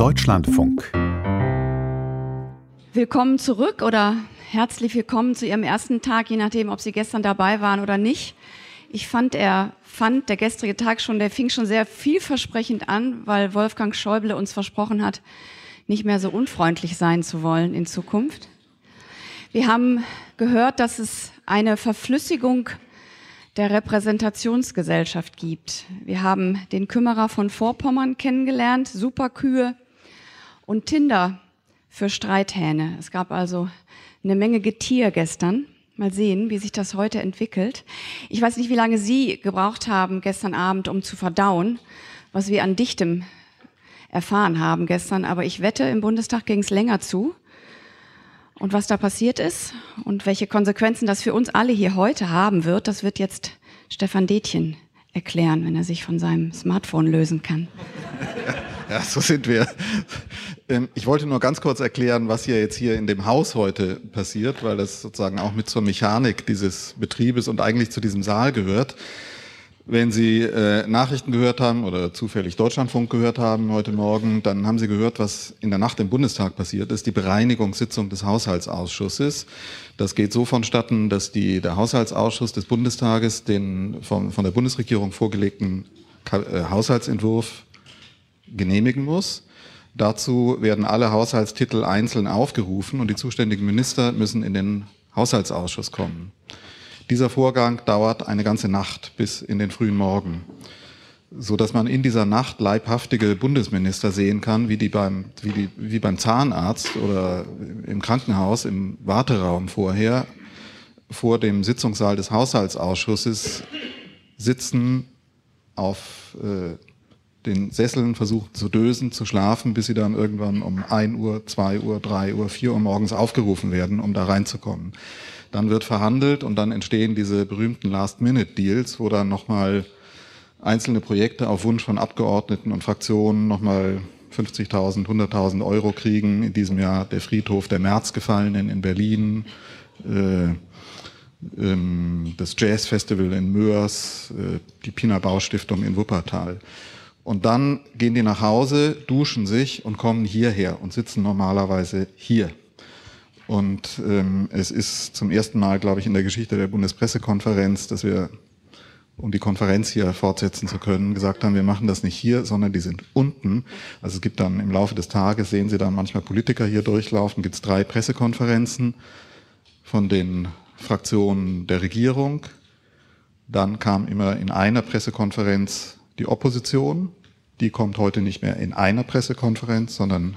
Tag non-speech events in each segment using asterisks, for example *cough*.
Deutschlandfunk. Willkommen zurück oder herzlich willkommen zu Ihrem ersten Tag, je nachdem, ob Sie gestern dabei waren oder nicht. Ich fand, er fand der gestrige Tag schon, der fing schon sehr vielversprechend an, weil Wolfgang Schäuble uns versprochen hat, nicht mehr so unfreundlich sein zu wollen in Zukunft. Wir haben gehört, dass es eine Verflüssigung der Repräsentationsgesellschaft gibt. Wir haben den Kümmerer von Vorpommern kennengelernt, Superkühe und Tinder für Streithähne. Es gab also eine Menge Getier gestern. Mal sehen, wie sich das heute entwickelt. Ich weiß nicht, wie lange Sie gebraucht haben gestern Abend, um zu verdauen, was wir an Dichtem erfahren haben gestern. Aber ich wette, im Bundestag ging es länger zu. Und was da passiert ist und welche Konsequenzen das für uns alle hier heute haben wird, das wird jetzt Stefan Detjen erklären, wenn er sich von seinem Smartphone lösen kann. Ja, so sind wir. Ähm, ich wollte nur ganz kurz erklären, was hier jetzt hier in dem Haus heute passiert, weil das sozusagen auch mit zur Mechanik dieses Betriebes und eigentlich zu diesem Saal gehört. Wenn Sie äh, Nachrichten gehört haben oder zufällig Deutschlandfunk gehört haben heute Morgen, dann haben Sie gehört, was in der Nacht im Bundestag passiert ist, die Bereinigungssitzung des Haushaltsausschusses. Das geht so vonstatten, dass die, der Haushaltsausschuss des Bundestages den vom, von der Bundesregierung vorgelegten äh, Haushaltsentwurf genehmigen muss. Dazu werden alle Haushaltstitel einzeln aufgerufen und die zuständigen Minister müssen in den Haushaltsausschuss kommen. Dieser Vorgang dauert eine ganze Nacht bis in den frühen Morgen, so dass man in dieser Nacht leibhaftige Bundesminister sehen kann, wie die beim, wie die, wie beim Zahnarzt oder im Krankenhaus im Warteraum vorher vor dem Sitzungssaal des Haushaltsausschusses sitzen, auf äh, den Sesseln versuchen zu dösen, zu schlafen, bis sie dann irgendwann um 1 Uhr, 2 Uhr, 3 Uhr, 4 Uhr morgens aufgerufen werden, um da reinzukommen. Dann wird verhandelt und dann entstehen diese berühmten Last-Minute-Deals, wo dann nochmal einzelne Projekte auf Wunsch von Abgeordneten und Fraktionen nochmal 50.000, 100.000 Euro kriegen. In diesem Jahr der Friedhof der Märzgefallenen in Berlin, äh, ähm, das Jazz-Festival in Mörs, äh, die Pina Baustiftung in Wuppertal. Und dann gehen die nach Hause, duschen sich und kommen hierher und sitzen normalerweise hier. Und ähm, es ist zum ersten Mal, glaube ich, in der Geschichte der Bundespressekonferenz, dass wir, um die Konferenz hier fortsetzen zu können, gesagt haben, wir machen das nicht hier, sondern die sind unten. Also es gibt dann im Laufe des Tages, sehen Sie dann manchmal Politiker hier durchlaufen, gibt es drei Pressekonferenzen von den Fraktionen der Regierung. Dann kam immer in einer Pressekonferenz die Opposition. Die kommt heute nicht mehr in einer Pressekonferenz, sondern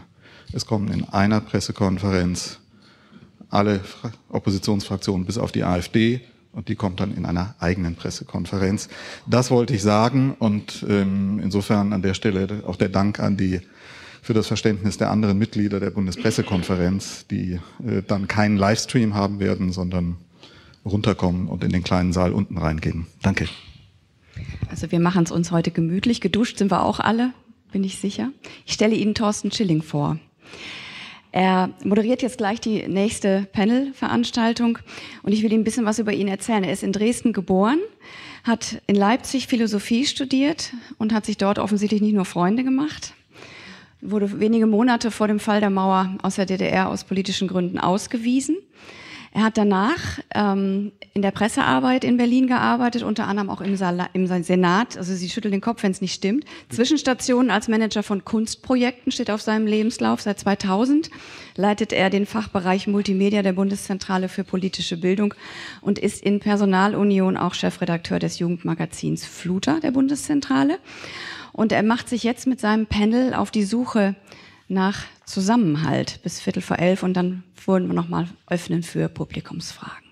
es kommen in einer Pressekonferenz alle Oppositionsfraktionen bis auf die AfD und die kommt dann in einer eigenen Pressekonferenz. Das wollte ich sagen und ähm, insofern an der Stelle auch der Dank an die für das Verständnis der anderen Mitglieder der Bundespressekonferenz, die äh, dann keinen Livestream haben werden, sondern runterkommen und in den kleinen Saal unten reingehen. Danke. Also wir machen es uns heute gemütlich. Geduscht sind wir auch alle, bin ich sicher. Ich stelle Ihnen Thorsten Schilling vor. Er moderiert jetzt gleich die nächste Panel-Veranstaltung und ich will Ihnen ein bisschen was über ihn erzählen. Er ist in Dresden geboren, hat in Leipzig Philosophie studiert und hat sich dort offensichtlich nicht nur Freunde gemacht, wurde wenige Monate vor dem Fall der Mauer aus der DDR aus politischen Gründen ausgewiesen er hat danach ähm, in der Pressearbeit in Berlin gearbeitet, unter anderem auch im, Sala im Senat. Also Sie schütteln den Kopf, wenn es nicht stimmt. Zwischenstationen als Manager von Kunstprojekten steht auf seinem Lebenslauf. Seit 2000 leitet er den Fachbereich Multimedia der Bundeszentrale für politische Bildung und ist in Personalunion auch Chefredakteur des Jugendmagazins Fluter der Bundeszentrale. Und er macht sich jetzt mit seinem Panel auf die Suche nach Zusammenhalt bis Viertel vor elf und dann wollen wir nochmal öffnen für Publikumsfragen.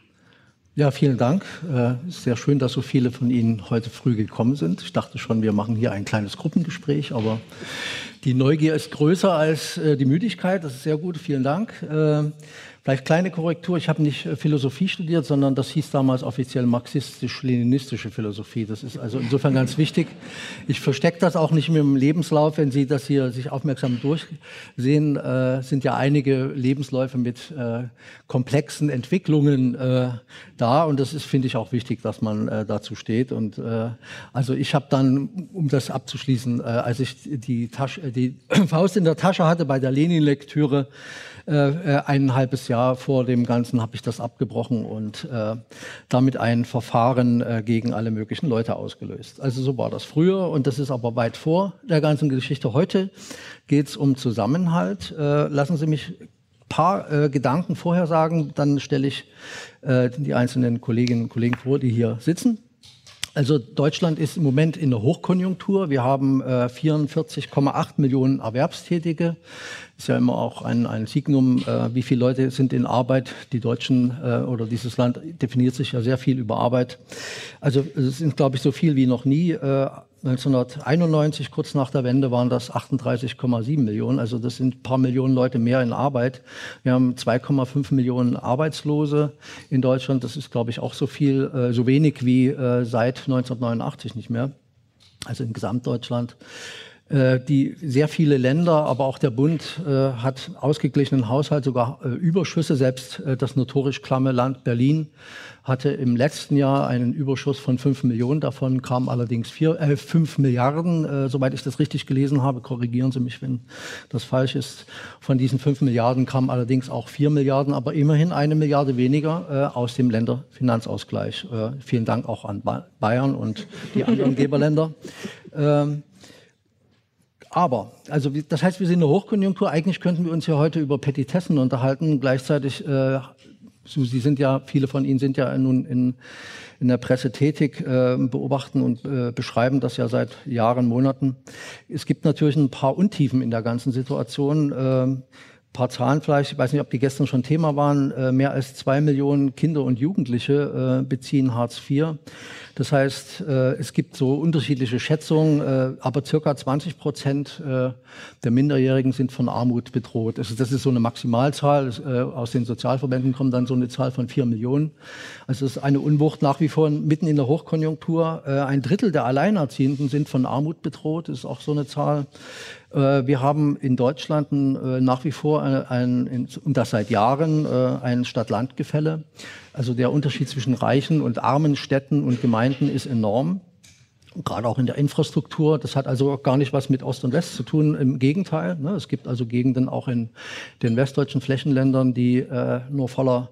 Ja, vielen Dank. Äh, sehr schön, dass so viele von Ihnen heute früh gekommen sind. Ich dachte schon, wir machen hier ein kleines Gruppengespräch, aber die Neugier ist größer als äh, die Müdigkeit. Das ist sehr gut. Vielen Dank. Vielleicht kleine Korrektur, ich habe nicht äh, Philosophie studiert, sondern das hieß damals offiziell marxistisch-leninistische Philosophie. Das ist also insofern ganz wichtig. Ich verstecke das auch nicht mehr im Lebenslauf. Wenn Sie das hier sich aufmerksam durchsehen, äh, sind ja einige Lebensläufe mit äh, komplexen Entwicklungen äh, da. Und das ist, finde ich, auch wichtig, dass man äh, dazu steht. Und äh, also ich habe dann, um das abzuschließen, als ich die, Tasche, die *clears throat* Faust in der Tasche hatte bei der Lenin-Lektüre. Äh, äh, ein halbes Jahr vor dem Ganzen habe ich das abgebrochen und äh, damit ein Verfahren äh, gegen alle möglichen Leute ausgelöst. Also so war das früher und das ist aber weit vor der ganzen Geschichte. Heute geht es um Zusammenhalt. Äh, lassen Sie mich paar äh, Gedanken vorher sagen, dann stelle ich die einzelnen Kolleginnen und Kollegen vor, die hier sitzen. Also Deutschland ist im Moment in der Hochkonjunktur. Wir haben äh, 44,8 Millionen Erwerbstätige. Ist ja immer auch ein, ein Signum, äh, wie viele Leute sind in Arbeit. Die Deutschen äh, oder dieses Land definiert sich ja sehr viel über Arbeit. Also es sind, glaube ich, so viel wie noch nie. Äh, 1991, kurz nach der Wende, waren das 38,7 Millionen. Also das sind ein paar Millionen Leute mehr in Arbeit. Wir haben 2,5 Millionen Arbeitslose in Deutschland. Das ist, glaube ich, auch so viel, äh, so wenig wie äh, seit 1989 nicht mehr. Also in Gesamtdeutschland. Äh, die sehr viele Länder, aber auch der Bund äh, hat ausgeglichenen Haushalt, sogar äh, Überschüsse. Selbst das notorisch klamme Land Berlin hatte im letzten Jahr einen Überschuss von 5 Millionen. Davon kamen allerdings vier, äh, 5 Milliarden, äh, soweit ich das richtig gelesen habe. Korrigieren Sie mich, wenn das falsch ist. Von diesen 5 Milliarden kamen allerdings auch 4 Milliarden, aber immerhin eine Milliarde weniger äh, aus dem Länderfinanzausgleich. Vielen Dank auch an Bayern und die anderen Geberländer. Ähm, aber, also das heißt, wir sind in der Hochkonjunktur. Eigentlich könnten wir uns ja heute über Petitessen unterhalten. Gleichzeitig, äh, so, Sie sind ja, viele von Ihnen sind ja nun in, in der Presse tätig, äh, beobachten und äh, beschreiben das ja seit Jahren, Monaten. Es gibt natürlich ein paar Untiefen in der ganzen Situation. Äh, paar Zahlen vielleicht, ich weiß nicht, ob die gestern schon Thema waren, äh, mehr als zwei Millionen Kinder und Jugendliche äh, beziehen Hartz IV. Das heißt, äh, es gibt so unterschiedliche Schätzungen, aber circa 20 Prozent der Minderjährigen sind von Armut bedroht. Also das ist so eine Maximalzahl. Aus den Sozialverbänden kommt dann so eine Zahl von vier Millionen. Also es ist eine Unwucht nach wie vor mitten in der Hochkonjunktur. Ein Drittel der Alleinerziehenden sind von Armut bedroht. Das ist auch so eine Zahl. Wir haben in Deutschland nach wie vor ein, und das seit Jahren ein Stadt-Land-Gefälle. Also der Unterschied zwischen reichen und armen Städten und Gemeinden ist enorm. Gerade auch in der Infrastruktur. Das hat also gar nicht was mit Ost und West zu tun. Im Gegenteil. Ne? Es gibt also Gegenden auch in den westdeutschen Flächenländern, die äh, nur voller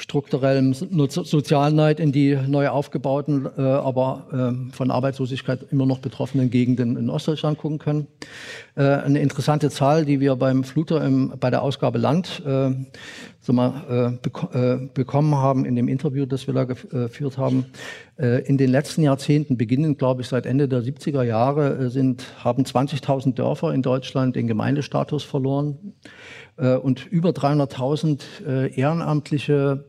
strukturellem Sozialneid in die neu aufgebauten, äh, aber äh, von Arbeitslosigkeit immer noch betroffenen Gegenden in Ostdeutschland gucken können. Äh, eine interessante Zahl, die wir beim Fluter im, bei der Ausgabe Land äh, so mal, äh, bek äh, bekommen haben in dem Interview, das wir da geführt haben. in den letzten Jahrzehnten, beginnend glaube ich seit Ende der 70er Jahre, sind, haben 20.000 Dörfer in Deutschland den Gemeindestatus verloren und über 300.000 ehrenamtliche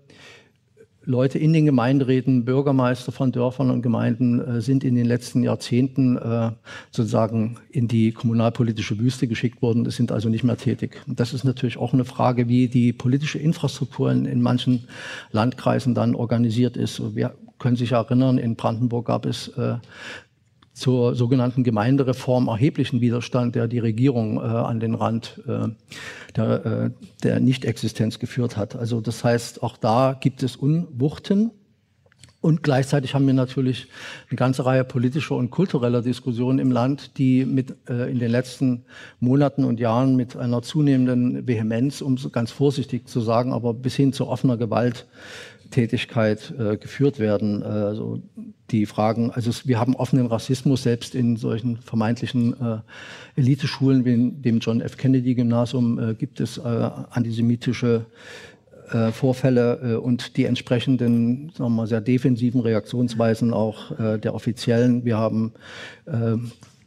Leute in den Gemeinderäten, Bürgermeister von Dörfern und Gemeinden äh, sind in den letzten Jahrzehnten äh, sozusagen in die kommunalpolitische Wüste geschickt worden, sind also nicht mehr tätig. Und das ist natürlich auch eine Frage, wie die politische Infrastruktur in, in manchen Landkreisen dann organisiert ist. Wir können sich erinnern, in Brandenburg gab es äh, zur sogenannten Gemeindereform erheblichen Widerstand, der die Regierung äh, an den Rand äh, der, äh, der Nichtexistenz geführt hat. Also das heißt, auch da gibt es Unwuchten. Und gleichzeitig haben wir natürlich eine ganze Reihe politischer und kultureller Diskussionen im Land, die mit, äh, in den letzten Monaten und Jahren mit einer zunehmenden Vehemenz, um es ganz vorsichtig zu sagen, aber bis hin zu offener Gewalt Tätigkeit äh, geführt werden. Äh, also die Fragen, also wir haben offenen Rassismus selbst in solchen vermeintlichen äh, Eliteschulen wie dem John F. Kennedy Gymnasium äh, gibt es äh, antisemitische äh, Vorfälle und die entsprechenden, sagen wir mal, sehr defensiven Reaktionsweisen auch der Offiziellen. Wir haben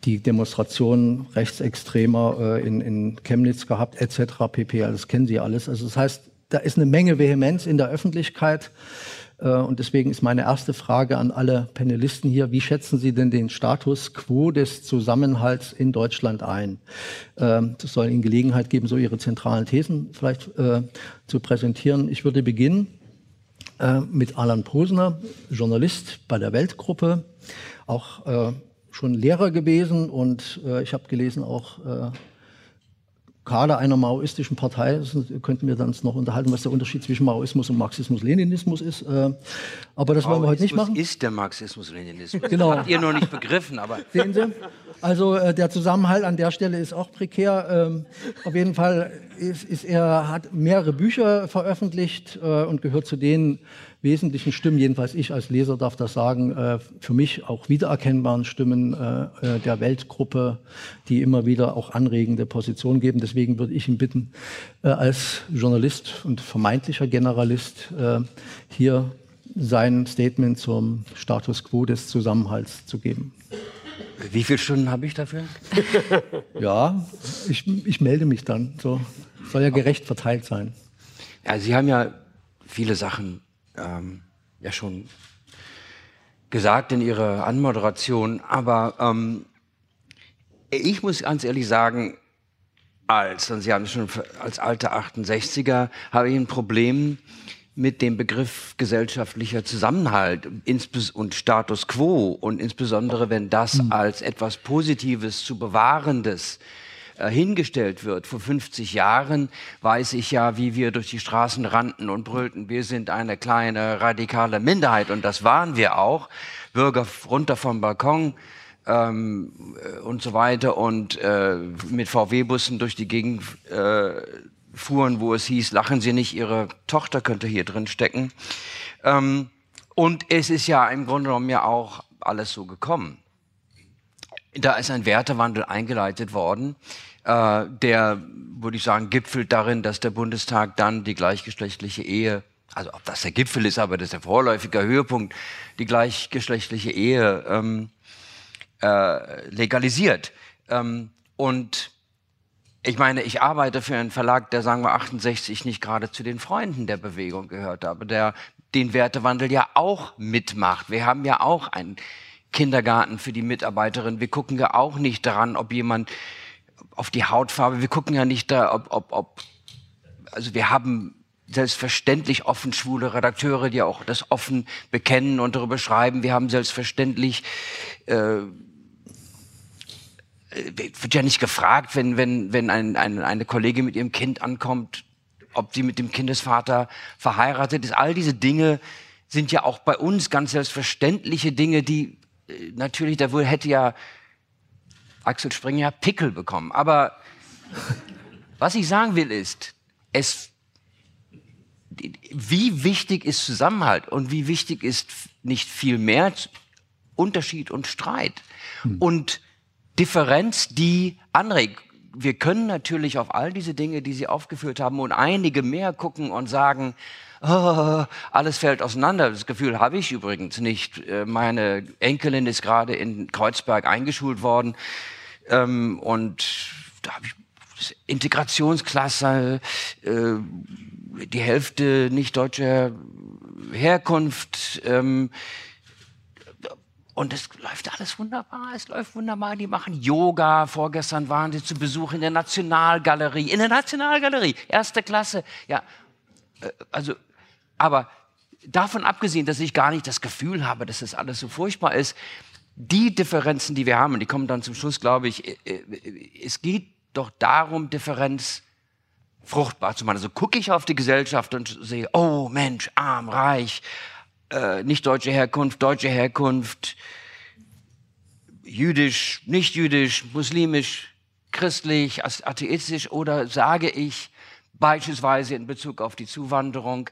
die Demonstrationen rechtsextremer in, in Chemnitz gehabt, etc. pp. Das kennen Sie alles. Also das heißt, da ist eine Menge Vehemenz in der Öffentlichkeit. Äh, und deswegen ist meine erste Frage an alle Panelisten hier, wie schätzen Sie denn den Status quo des Zusammenhalts in Deutschland ein? Ähm, das soll Ihnen Gelegenheit geben, so Ihre zentralen Thesen vielleicht äh, zu präsentieren. Ich würde beginnen äh, mit Alan Posner, Journalist bei der Weltgruppe, auch schon Lehrer gewesen und ich habe gelesen auch Kader einer maoistischen Partei. Das könnten wir dann noch unterhalten, was der Unterschied zwischen Maoismus und Marxismus-Leninismus ist. Äh, aber das wollen wir heute nicht machen. ist der Marxismus-Leninismus. Genau. Habt ihr noch nicht begriffen, aber. Sehen Sie? Also äh, der Zusammenhalt an der Stelle ist auch prekär. Ähm, auf jeden Fall ist, ist er hat mehrere Bücher veröffentlicht äh, und gehört zu den wesentlichen Stimmen, jedenfalls ich als Leser darf das sagen, äh, für mich auch wiedererkennbaren Stimmen äh, äh, der Weltgruppe, die immer wieder auch anregende Positionen geben. Deswegen würde ich ihn bitten, als Journalist und vermeintlicher Generalist hier sein Statement zum Status quo des Zusammenhalts zu geben. Wie viele Stunden habe ich dafür? *laughs* ja, ich, ich melde mich dann. So soll ja gerecht verteilt sein. Ja, Sie haben ja viele Sachen ähm, ja schon gesagt in Ihrer Anmoderation, aber ähm, ich muss ganz ehrlich sagen, als, und Sie haben es schon als alter 68er, habe ich ein Problem mit dem Begriff gesellschaftlicher Zusammenhalt und Status quo und insbesondere wenn das mhm. als etwas Positives zu bewahrendes äh, hingestellt wird. Vor 50 Jahren weiß ich ja, wie wir durch die Straßen rannten und brüllten, wir sind eine kleine radikale Minderheit und das waren wir auch. Bürger runter vom Balkon ähm, äh, und so weiter und äh, mit VW-Bussen durch die Gegend äh, fuhren, wo es hieß, lachen Sie nicht, Ihre Tochter könnte hier drin stecken. Ähm, und es ist ja im Grunde genommen ja auch alles so gekommen. Da ist ein Wertewandel eingeleitet worden, äh, der, würde ich sagen, gipfelt darin, dass der Bundestag dann die gleichgeschlechtliche Ehe, also ob das der Gipfel ist, aber das ist der vorläufige Höhepunkt, die gleichgeschlechtliche Ehe ähm, äh, legalisiert. Ähm, und ich meine, ich arbeite für einen Verlag, der, sagen wir, 68 nicht gerade zu den Freunden der Bewegung gehört, aber der den Wertewandel ja auch mitmacht. Wir haben ja auch einen Kindergarten für die Mitarbeiterin. Wir gucken ja auch nicht daran, ob jemand auf die Hautfarbe, wir gucken ja nicht da, ob, ob, ob also wir haben selbstverständlich offen schwule Redakteure, die auch das offen bekennen und darüber schreiben. Wir haben selbstverständlich äh, wird ja nicht gefragt, wenn, wenn, wenn ein, ein, eine Kollegin mit ihrem Kind ankommt, ob sie mit dem Kindesvater verheiratet ist. All diese Dinge sind ja auch bei uns ganz selbstverständliche Dinge, die äh, natürlich, da wohl hätte ja Axel Springer Pickel bekommen. Aber *laughs* was ich sagen will ist, es, wie wichtig ist Zusammenhalt und wie wichtig ist nicht viel mehr Unterschied und Streit hm. und Differenz, die anregt. Wir können natürlich auf all diese Dinge, die Sie aufgeführt haben und einige mehr gucken und sagen, *laughs* oh, alles fällt auseinander. Das Gefühl habe ich übrigens nicht. Äh, meine Enkelin ist gerade in Kreuzberg eingeschult worden ähm, und da habe ich Integrationsklasse, äh, die Hälfte nicht deutscher Herkunft. Ähm, und es läuft alles wunderbar, es läuft wunderbar. Die machen Yoga. Vorgestern waren sie zu Besuch in der Nationalgalerie. In der Nationalgalerie, erste Klasse. Ja, äh, also, aber davon abgesehen, dass ich gar nicht das Gefühl habe, dass das alles so furchtbar ist, die Differenzen, die wir haben, und die kommen dann zum Schluss, glaube ich, äh, äh, es geht doch darum, Differenz fruchtbar zu machen. Also gucke ich auf die Gesellschaft und sehe, oh Mensch, arm, reich, äh, nicht deutsche Herkunft, deutsche Herkunft, jüdisch, nicht jüdisch, muslimisch, christlich, atheistisch oder sage ich beispielsweise in Bezug auf die Zuwanderung,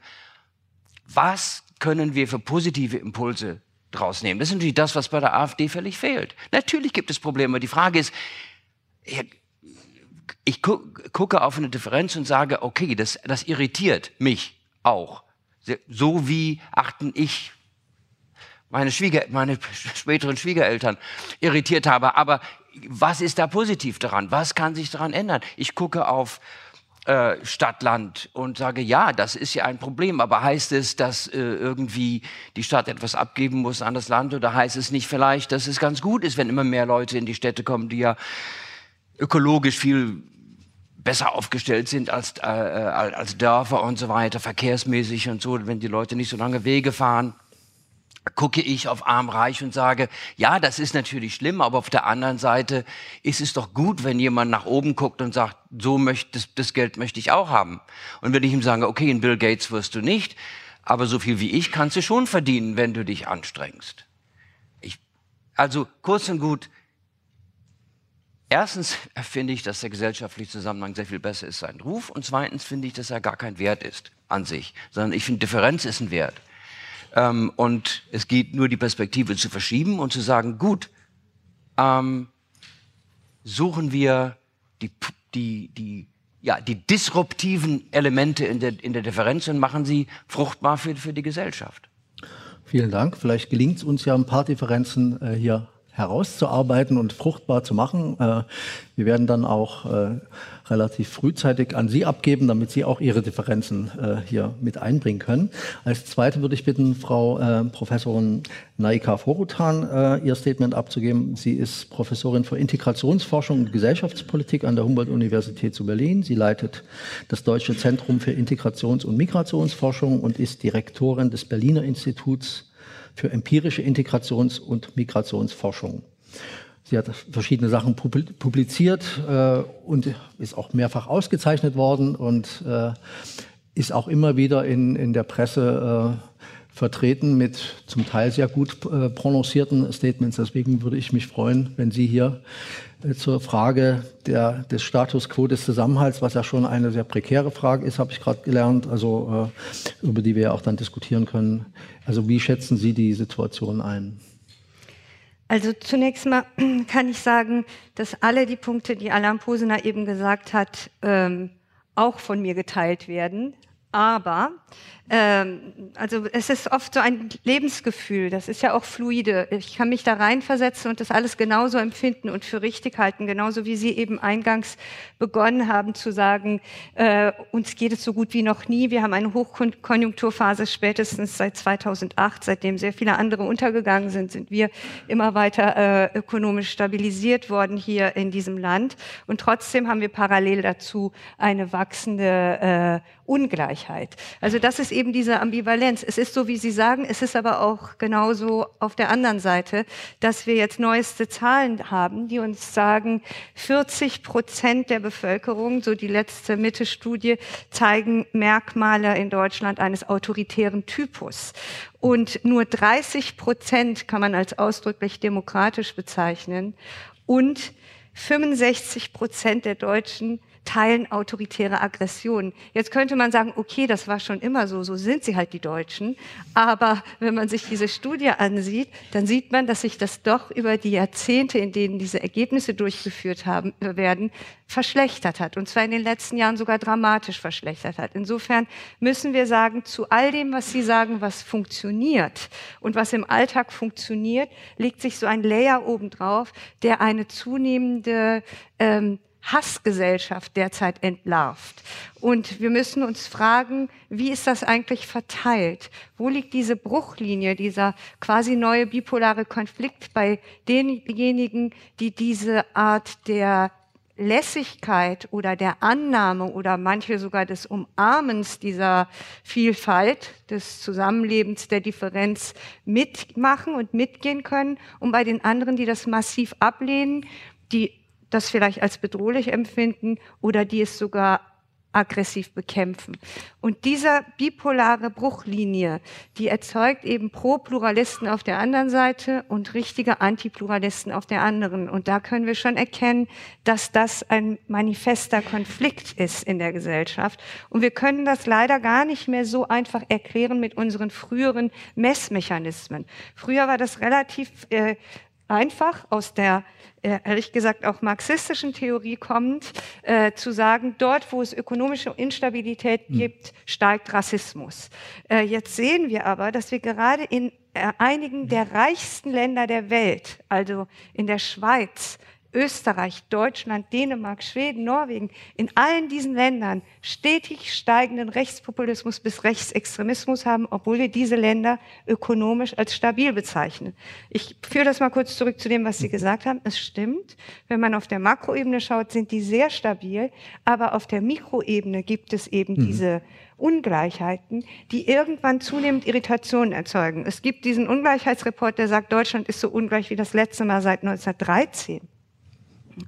was können wir für positive Impulse draus nehmen. Das ist natürlich das, was bei der AfD völlig fehlt. Natürlich gibt es Probleme. Die Frage ist, ich gucke auf eine Differenz und sage, okay, das, das irritiert mich auch. So wie achten ich meine, Schwieger, meine *laughs* späteren Schwiegereltern irritiert habe. Aber was ist da positiv daran? Was kann sich daran ändern? Ich gucke auf äh, Stadt, Land und sage, ja, das ist ja ein Problem, aber heißt es, dass äh, irgendwie die Stadt etwas abgeben muss an das Land oder heißt es nicht vielleicht, dass es ganz gut ist, wenn immer mehr Leute in die Städte kommen, die ja ökologisch viel besser aufgestellt sind als, äh, äh als Dörfer und so weiter, verkehrsmäßig und so, wenn die Leute nicht so lange Wege fahren. gucke ich auf arm reich und sage, ja, das ist natürlich schlimm, aber auf der anderen Seite ist es doch gut, wenn jemand nach oben guckt und sagt, so möchte, das, das Geld möchte ich auch haben. Und wenn ich ihm sage, okay, in Bill Gates wirst du nicht, aber so viel wie ich kannst du schon verdienen, wenn du dich anstrengst. Ich, also kurz und gut, erstens finde ich, dass der gesellschaftliche Zusammenhang sehr viel besser ist, sein Ruf. Und zweitens finde ich, dass er gar kein Wert ist an sich, sondern ich finde, Differenz ist ein Wert. Ähm, und es geht nur die Perspektive zu verschieben und zu sagen, gut, ähm, suchen wir die, die, die, ja, die disruptiven Elemente in der, in der Differenz und machen sie fruchtbar für, für die Gesellschaft. Vielen Dank. Vielleicht gelingt es uns ja ein paar Differenzen äh, hier herauszuarbeiten und fruchtbar zu machen. Äh, wir werden dann auch äh, relativ frühzeitig an Sie abgeben, damit Sie auch Ihre Differenzen äh, hier mit einbringen können. Als Zweite würde ich bitten, Frau Professorin Naika Forutan Ihr Statement abzugeben. Sie ist Professorin für Integrationsforschung und Gesellschaftspolitik an der Humboldt-Universität zu Berlin. Sie leitet das Deutsche Zentrum für Integrations- und Migrationsforschung und ist Direktorin des Berliner Instituts für empirische Integrations- und Migrationsforschung. Sie hat verschiedene Sachen publiziert äh, und ist auch mehrfach ausgezeichnet worden und äh, ist auch immer wieder in, in der Presse äh, vertreten mit zum Teil sehr gut äh, prononcierten Statements. Deswegen würde ich mich freuen, wenn Sie hier zur Frage der, des Status quo des Zusammenhalts, was ja schon eine sehr prekäre Frage ist, habe ich gerade gelernt, also äh, über die wir auch dann diskutieren können. Also wie schätzen Sie die Situation ein? Also zunächst mal *clears throat* kann ich sagen, dass alle die Punkte, die Alain Posener eben gesagt hat, ähm, auch von mir geteilt werden. Aber ähm, also es ist oft so ein Lebensgefühl, das ist ja auch fluide. Ich kann mich da reinversetzen und das alles genauso empfinden und für richtig halten, genauso wie Sie eben eingangs begonnen haben zu sagen, äh, uns geht es so gut wie noch nie. Wir haben eine Hochkonjunkturphase spätestens seit 2008, seitdem sehr viele andere untergegangen sind, sind wir immer weiter äh, ökonomisch stabilisiert worden hier in diesem Land. Und trotzdem haben wir parallel dazu eine wachsende äh, Ungleichheit. Also das ist eben diese Ambivalenz. Es ist so, wie Sie sagen, es ist aber auch genauso auf der anderen Seite, dass wir jetzt neueste Zahlen haben, die uns sagen, 40 Prozent der Bevölkerung, so die letzte Mitte-Studie, zeigen Merkmale in Deutschland eines autoritären Typus. Und nur 30 Prozent kann man als ausdrücklich demokratisch bezeichnen. Und 65 Prozent der Deutschen teilen autoritäre Aggressionen. Jetzt könnte man sagen, okay, das war schon immer so, so sind sie halt die Deutschen. Aber wenn man sich diese Studie ansieht, dann sieht man, dass sich das doch über die Jahrzehnte, in denen diese Ergebnisse durchgeführt haben, werden, verschlechtert hat. Und zwar in den letzten Jahren sogar dramatisch verschlechtert hat. Insofern müssen wir sagen, zu all dem, was Sie sagen, was funktioniert und was im Alltag funktioniert, legt sich so ein Layer obendrauf, der eine zunehmende ähm, Hassgesellschaft derzeit entlarvt. Und wir müssen uns fragen, wie ist das eigentlich verteilt? Wo liegt diese Bruchlinie, dieser quasi neue bipolare Konflikt bei denjenigen, die diese Art der Lässigkeit oder der Annahme oder manche sogar des Umarmens dieser Vielfalt, des Zusammenlebens, der Differenz mitmachen und mitgehen können und bei den anderen, die das massiv ablehnen, die das vielleicht als bedrohlich empfinden oder die es sogar aggressiv bekämpfen. Und dieser bipolare Bruchlinie, die erzeugt eben Pro-Pluralisten auf der anderen Seite und richtige Antipluralisten auf der anderen. Und da können wir schon erkennen, dass das ein manifester Konflikt ist in der Gesellschaft. Und wir können das leider gar nicht mehr so einfach erklären mit unseren früheren Messmechanismen. Früher war das relativ äh, einfach aus der äh, ehrlich gesagt auch marxistischen Theorie kommt, äh, zu sagen, dort, wo es ökonomische Instabilität hm. gibt, steigt Rassismus. Äh, jetzt sehen wir aber, dass wir gerade in äh, einigen der reichsten Länder der Welt, also in der Schweiz, Österreich, Deutschland, Dänemark, Schweden, Norwegen, in allen diesen Ländern stetig steigenden Rechtspopulismus bis Rechtsextremismus haben, obwohl wir diese Länder ökonomisch als stabil bezeichnen. Ich führe das mal kurz zurück zu dem, was Sie gesagt haben. Es stimmt, wenn man auf der Makroebene schaut, sind die sehr stabil, aber auf der Mikroebene gibt es eben mhm. diese Ungleichheiten, die irgendwann zunehmend Irritationen erzeugen. Es gibt diesen Ungleichheitsreport, der sagt, Deutschland ist so ungleich wie das letzte Mal seit 1913.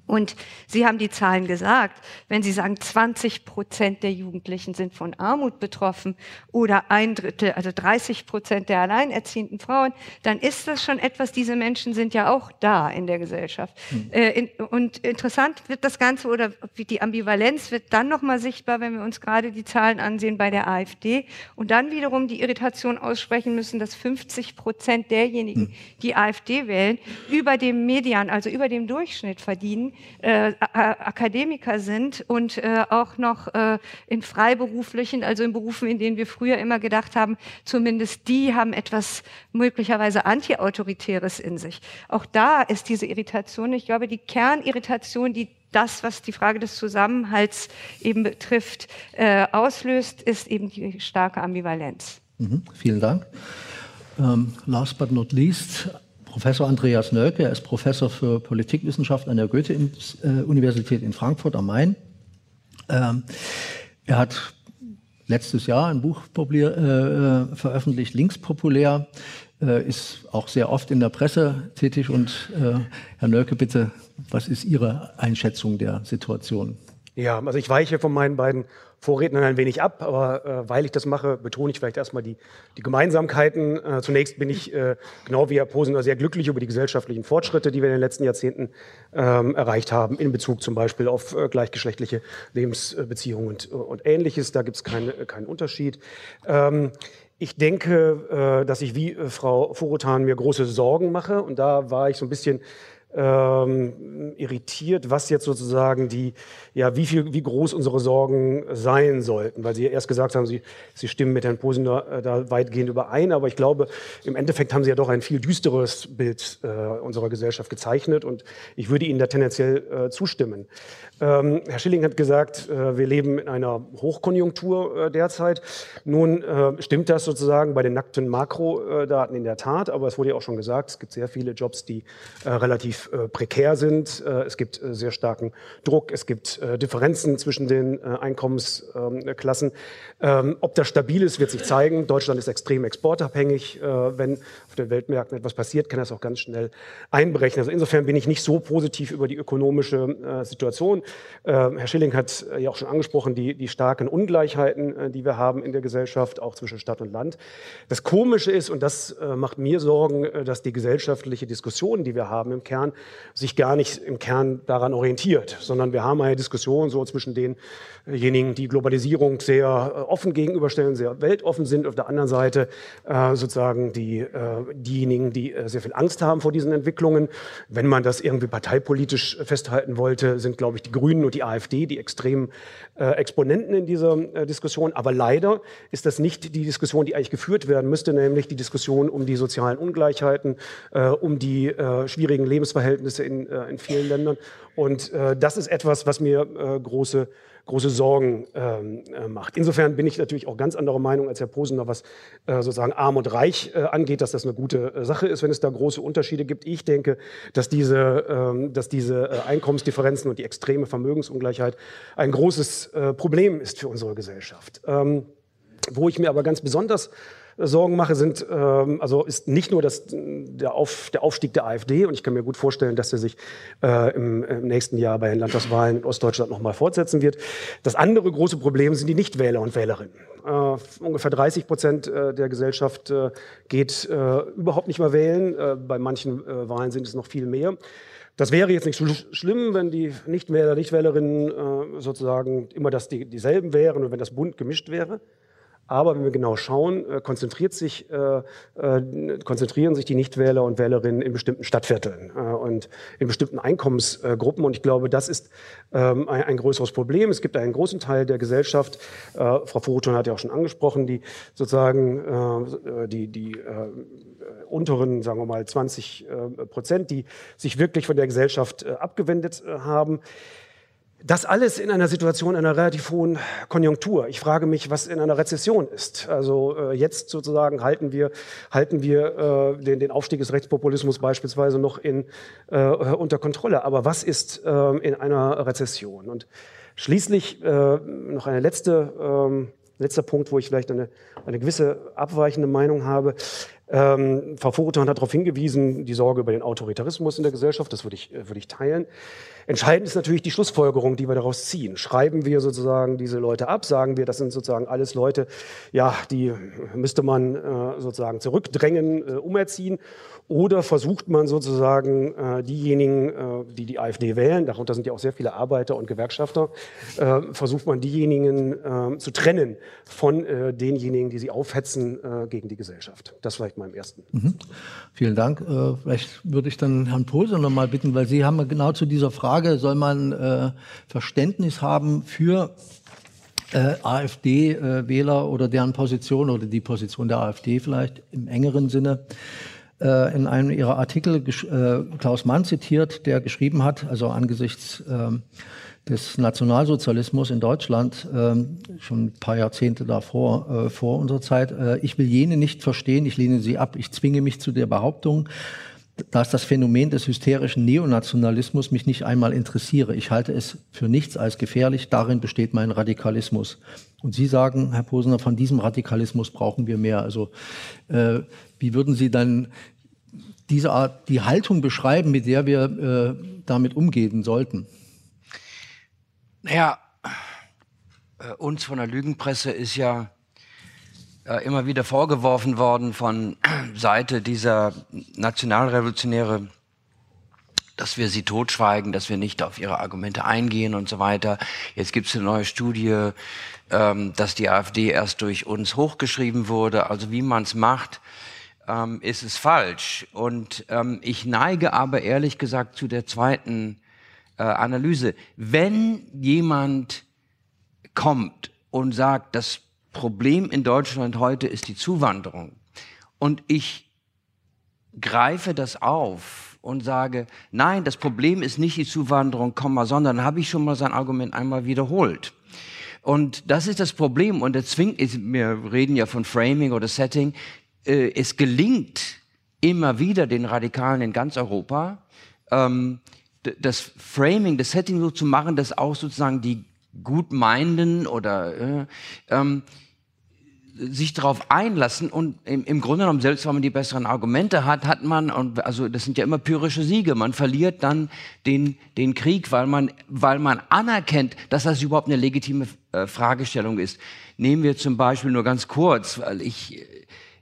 Und Sie haben die Zahlen gesagt. Wenn Sie sagen, 20 Prozent der Jugendlichen sind von Armut betroffen oder ein Drittel, also 30 Prozent der alleinerziehenden Frauen, dann ist das schon etwas, diese Menschen sind ja auch da in der Gesellschaft. Mhm. Äh, in, und interessant wird das Ganze oder die Ambivalenz wird dann nochmal sichtbar, wenn wir uns gerade die Zahlen ansehen bei der AfD und dann wiederum die Irritation aussprechen müssen, dass 50 Prozent derjenigen, mhm. die AfD wählen, über dem Median, also über dem Durchschnitt verdienen Berlin äh, Akademiker sind und äh, auch noch äh, in freiberuflichen, also in Berufen, in denen wir früher immer gedacht haben, zumindest die haben etwas möglicherweise antiautoritäres in sich. Auch da ist diese Irritation, ich glaube, die Kernirritation, die das, was die Frage des Zusammenhalts eben betrifft, äh, auslöst, ist eben die starke Ambivalenz. Mhm, vielen Dank. Um, ähm, last but not least, Professor Andreas Nölke, er ist Professor für Politikwissenschaft an der Goethe-Universität in Frankfurt am Main. Ähm, er hat letztes Jahr ein Buch äh, äh, veröffentlicht, Linkspopulär, äh, ist auch sehr oft in der Presse tätig. Und äh, Herr Nölke, bitte, was ist Ihre Einschätzung der Situation? Ja, also ich weiche von meinen beiden Vorrednern ein wenig ab, aber äh, weil ich das mache, betone ich vielleicht erstmal die, die Gemeinsamkeiten. Äh, zunächst bin ich, äh, genau wie Herr Posner, sehr glücklich über die gesellschaftlichen Fortschritte, die wir in den letzten Jahrzehnten ähm, erreicht haben, in Bezug zum Beispiel auf äh, gleichgeschlechtliche Lebensbeziehungen und, und Ähnliches. Da gibt es keine, keinen Unterschied. Ähm, ich denke, äh, dass ich wie äh, Frau Vorotan mir große Sorgen mache und da war ich so ein bisschen ähm, irritiert, was jetzt sozusagen die, ja, wie viel, wie groß unsere Sorgen sein sollten, weil Sie ja erst gesagt haben, Sie, Sie stimmen mit Herrn Posender äh, da weitgehend überein, aber ich glaube, im Endeffekt haben Sie ja doch ein viel düsteres Bild äh, unserer Gesellschaft gezeichnet. Und ich würde Ihnen da tendenziell äh, zustimmen. Ähm, Herr Schilling hat gesagt, äh, wir leben in einer Hochkonjunktur äh, derzeit. Nun äh, stimmt das sozusagen bei den nackten Makrodaten in der Tat, aber es wurde ja auch schon gesagt, es gibt sehr viele Jobs, die relativ äh, prekär sind. Äh, es gibt äh, sehr starken Druck. Es gibt Differenzen zwischen den Einkommensklassen. Ähm, ob das stabil ist, wird sich zeigen. Deutschland ist extrem exportabhängig. wenn auf den Weltmärkten etwas passiert, kann das auch ganz schnell einbrechen. Also insofern bin ich nicht so positiv über die ökonomische Situation. Herr Schilling hat ja auch schon angesprochen, die, die starken Ungleichheiten, die wir haben in der Gesellschaft, auch zwischen Stadt und Land. Das Komische ist, und das macht mir Sorgen, dass die gesellschaftliche Diskussion, die wir haben im Kern, sich gar nicht im Kern daran orientiert, sondern wir haben eine Diskussion so zwischen denjenigen, die Globalisierung sehr äh, offen gegenüberstellen, sehr weltoffen sind, auf der anderen Seite äh, sozusagen die, äh, diejenigen, die äh, sehr viel Angst haben vor diesen Entwicklungen. Wenn man das irgendwie parteipolitisch festhalten wollte, sind, glaube ich, die Grünen und die AfD die extremen äh, Exponenten in dieser äh, Diskussion. Aber leider ist das nicht die Diskussion, die eigentlich geführt werden müsste, nämlich die Diskussion um die sozialen Ungleichheiten, um die schwierigen Lebensverhältnisse Verhältnisse in, in vielen Ländern. Und das ist etwas, was mir große, große Sorgen ähm, äh, macht. Insofern bin ich natürlich auch ganz anderer Meinung als Herr Posener, was äh, sozusagen Arm und Reich äh, angeht, dass das eine gute Sache ist, wenn es da große Unterschiede gibt. Ich denke, dass diese, ähm, dass diese Einkommensdifferenzen und die extreme Vermögensungleichheit ein großes Problem ist für unsere Gesellschaft. Ähm, wo ich mir aber ganz besonders Sorgen mache, sind, ähm, also ist nicht nur das, der, Auf, der Aufstieg der AfD und ich kann mir gut vorstellen, dass er sich äh, im, im, nächsten Jahr bei den Landtagswahlen in Ostdeutschland nochmal fortsetzen wird. Das andere große Problem sind die Nichtwähler und Wählerinnen. Äh, ungefähr 30 Prozent äh, der Gesellschaft äh, geht äh, überhaupt nicht mehr wählen. Äh, bei manchen Wahlen sind es noch viel mehr. Das wäre jetzt nicht so schlimm, wenn die Nichtwähler, Nichtwählerinnen äh, sozusagen immer das die, dieselben wären und wenn das bunt gemischt wäre. Aber wenn wir genau schauen, äh, konzentriert sich, äh, äh, konzentrieren sich die Nichtwähler und Wählerinnen in bestimmten Stadtvierteln äh, und in bestimmten Einkommensgruppen. Und ich glaube, das ist ähm, ein, ein, größeres Problem. Es gibt einen großen Teil der Gesellschaft, äh, Frau Furuton hat ja auch schon angesprochen, die sozusagen äh, die, die unteren, sagen wir mal, 20 Prozent, die sich wirklich von der Gesellschaft abgewendet haben. Das alles in einer Situation einer relativ hohen Konjunktur. Ich frage mich, was in einer Rezession ist. Also äh, jetzt sozusagen halten wir, halten wir äh, den, den Aufstieg des Rechtspopulismus beispielsweise noch in, äh, unter Kontrolle. Aber was ist ähm, in einer Rezession? Und schließlich äh, noch eine letzte, ähm, letzter Punkt, wo ich vielleicht eine, eine gewisse abweichende Meinung habe. Ähm, Frau Vorutan hat darauf hingewiesen, die Sorge über den Autoritarismus in der Gesellschaft, das würde ich, äh, würde ich teilen. Entscheidend ist natürlich die Schlussfolgerung, die wir daraus ziehen. Schreiben wir sozusagen diese Leute ab, sagen wir, das sind sozusagen alles Leute, ja, die müsste man äh, sozusagen zurückdrängen, äh, umerziehen oder versucht man sozusagen äh, diejenigen, äh, die die AfD wählen, darunter sind ja auch sehr viele Arbeiter und Gewerkschafter, äh, versucht man diejenigen äh, zu trennen von denjenigen, die sie aufhetzen gegen die Gesellschaft. Das vielleicht mal im ersten. Mhm. Vielen Dank. Vielleicht würde ich dann Herrn Pose noch mal bitten, weil Sie haben genau zu dieser Frage, soll man äh, Verständnis haben für äh, AfD-Wähler äh, oder deren Position oder die Position der AfD vielleicht im engeren Sinne? Äh, in einem ihrer Artikel äh, Klaus Mann zitiert, der geschrieben hat, also angesichts ähm, des Nationalsozialismus in Deutschland, ähm, schon ein paar Jahrzehnte davor, äh, vor unserer Zeit, äh, ich will jene nicht verstehen, ich lehne sie ab, ich zwinge mich zu der Behauptung, dass das Phänomen des hysterischen Neonationalismus mich nicht einmal interessiere. Ich halte es für nichts als gefährlich, darin besteht mein Radikalismus. Und Sie sagen, Herr Posner, von diesem Radikalismus brauchen wir mehr. Also äh, wie würden Sie dann diese Art, die Haltung beschreiben, mit der wir äh, damit umgehen sollten? Naja, äh, uns von der Lügenpresse ist ja äh, immer wieder vorgeworfen worden von *clears throat* Seite dieser Nationalrevolutionäre, dass wir sie totschweigen, dass wir nicht auf ihre Argumente eingehen und so weiter. Jetzt gibt es eine neue Studie, ähm, dass die AfD erst durch uns hochgeschrieben wurde. Also wie man es macht, ähm, ist es falsch. Und ähm, ich neige aber ehrlich gesagt zu der zweiten äh, Analyse. Wenn jemand kommt und sagt, das Problem in Deutschland heute ist die Zuwanderung und ich greife das auf und sage, nein, das Problem ist nicht die Zuwanderung, sondern habe ich schon mal sein Argument einmal wiederholt. Und das ist das Problem. Und der zwingt, wir reden ja von Framing oder Setting, äh, es gelingt immer wieder den Radikalen in ganz Europa, ähm, das Framing, das Setting so zu machen, dass auch sozusagen die Gutmeinden oder äh, ähm, sich darauf einlassen und im, im, Grunde genommen, selbst wenn man die besseren Argumente hat, hat man, und also das sind ja immer pyrrhische Siege, man verliert dann den, den Krieg, weil man, weil man anerkennt, dass das überhaupt eine legitime äh, Fragestellung ist. Nehmen wir zum Beispiel nur ganz kurz, weil ich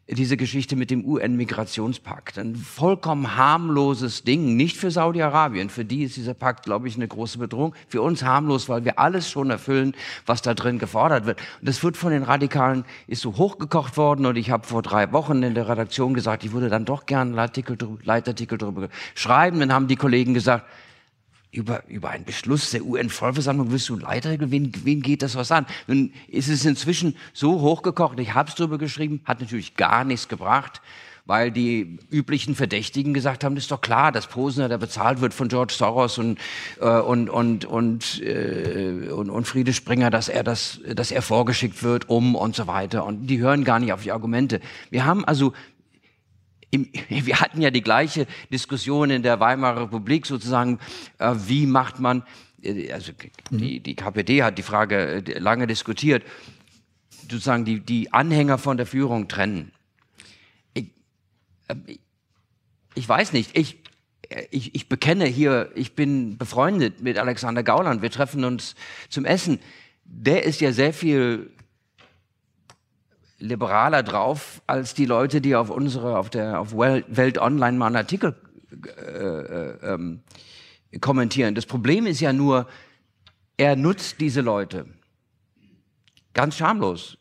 diese Geschichte mit dem UN-Migrationspakt. Ein vollkommen harmloses Ding, nicht für Saudi-Arabien. Für die ist dieser Pakt, glaube ich, eine große Bedrohung. Für uns harmlos, weil wir alles schon erfüllen, was da drin gefordert wird. Und das wird von den Radikalen, ist so hochgekocht worden. Und ich habe vor drei Wochen in der Redaktion gesagt, ich würde dann doch gerne einen Leitartikel, darüber schreiben. Dann haben die Kollegen gesagt, über, über einen Beschluss der UN-Vollversammlung wirst du Leiter, wen, wen geht das was an? Nun ist es inzwischen so hochgekocht, ich habe es drüber geschrieben, hat natürlich gar nichts gebracht, weil die üblichen Verdächtigen gesagt haben, das ist doch klar, dass Posner, der bezahlt wird von George Soros und, äh, und, und, und, äh, und, und Friede Springer, dass er, das, dass er vorgeschickt wird, um und so weiter. Und die hören gar nicht auf die Argumente. Wir haben also im, *laughs* wir hatten ja die gleiche Diskussion in der Weimarer Republik sozusagen, äh, wie macht man, äh, also die, die KPD hat die Frage äh, lange diskutiert, sozusagen die, die Anhänger von der Führung trennen. Ich, äh, ich weiß nicht, ich, äh, ich, ich bekenne hier, ich bin befreundet mit Alexander Gauland, wir treffen uns zum Essen. Der ist ja sehr viel liberaler drauf als die Leute, die auf unsere, auf der auf Welt Online mal einen Artikel äh, äh, ähm, kommentieren. Das Problem ist ja nur, er nutzt diese Leute ganz schamlos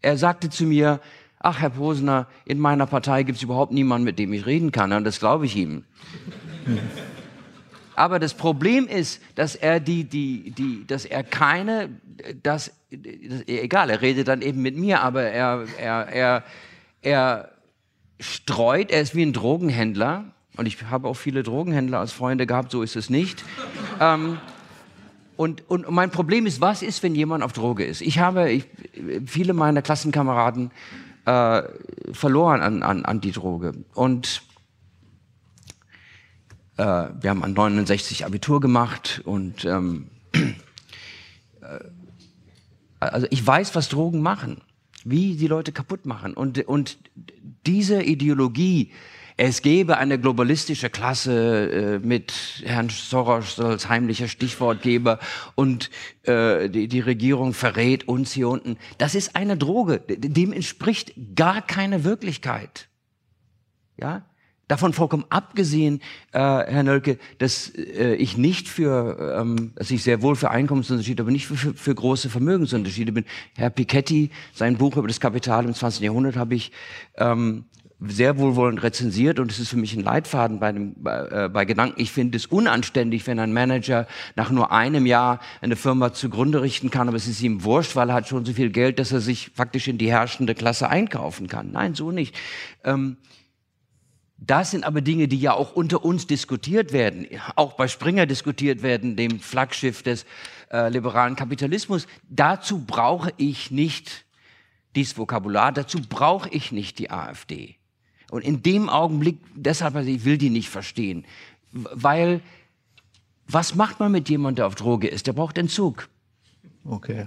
Er sagte zu mir, ach Herr Posner, in meiner Partei gibt es überhaupt niemanden, mit dem ich reden kann. Und das glaube ich ihm. *laughs* Aber das Problem ist, dass er die, die, die, dass er keine, das, das, egal, er redet dann eben mit mir, aber er, er, er, er streut, er ist wie ein Drogenhändler. Und ich habe auch viele Drogenhändler als Freunde gehabt, so ist es nicht. ähm, und, und mein Problem ist, was ist, wenn jemand auf Droge ist? Ich habe ich, viele meiner Klassenkameraden äh, verloren an, an, an die Droge. Und äh, wir haben an 69 Abitur gemacht und ähm, *clears throat* äh, also ich weiß, was Drogen machen, wie die Leute kaputt machen. Und, und diese Ideologie, es gäbe eine globalistische Klasse äh, mit Herrn Soros als heimlicher Stichwortgeber und äh, die, die Regierung verrät uns hier unten. Das ist eine Droge. Dem entspricht gar keine Wirklichkeit. Ja, Davon vollkommen abgesehen, äh, Herr Nölke, dass äh, ich nicht für, ähm, dass ich sehr wohl für Einkommensunterschiede, aber nicht für, für, für große Vermögensunterschiede bin. Herr Piketty, sein Buch über das Kapital im 20. Jahrhundert habe ich ähm, sehr wohlwollend rezensiert und es ist für mich ein Leitfaden bei, dem, bei, äh, bei Gedanken. Ich finde es unanständig, wenn ein Manager nach nur einem Jahr eine Firma zugrunde richten kann, aber es ist ihm wurscht, weil er hat schon so viel Geld, dass er sich faktisch in die herrschende Klasse einkaufen kann. Nein, so nicht. Ähm, das sind aber Dinge, die ja auch unter uns diskutiert werden, auch bei Springer diskutiert werden, dem Flaggschiff des äh, liberalen Kapitalismus. Dazu brauche ich nicht dieses Vokabular, dazu brauche ich nicht die AfD. Und in dem Augenblick, deshalb, also ich will die nicht verstehen, weil was macht man mit jemandem, der auf Droge ist? Der braucht Entzug. Okay.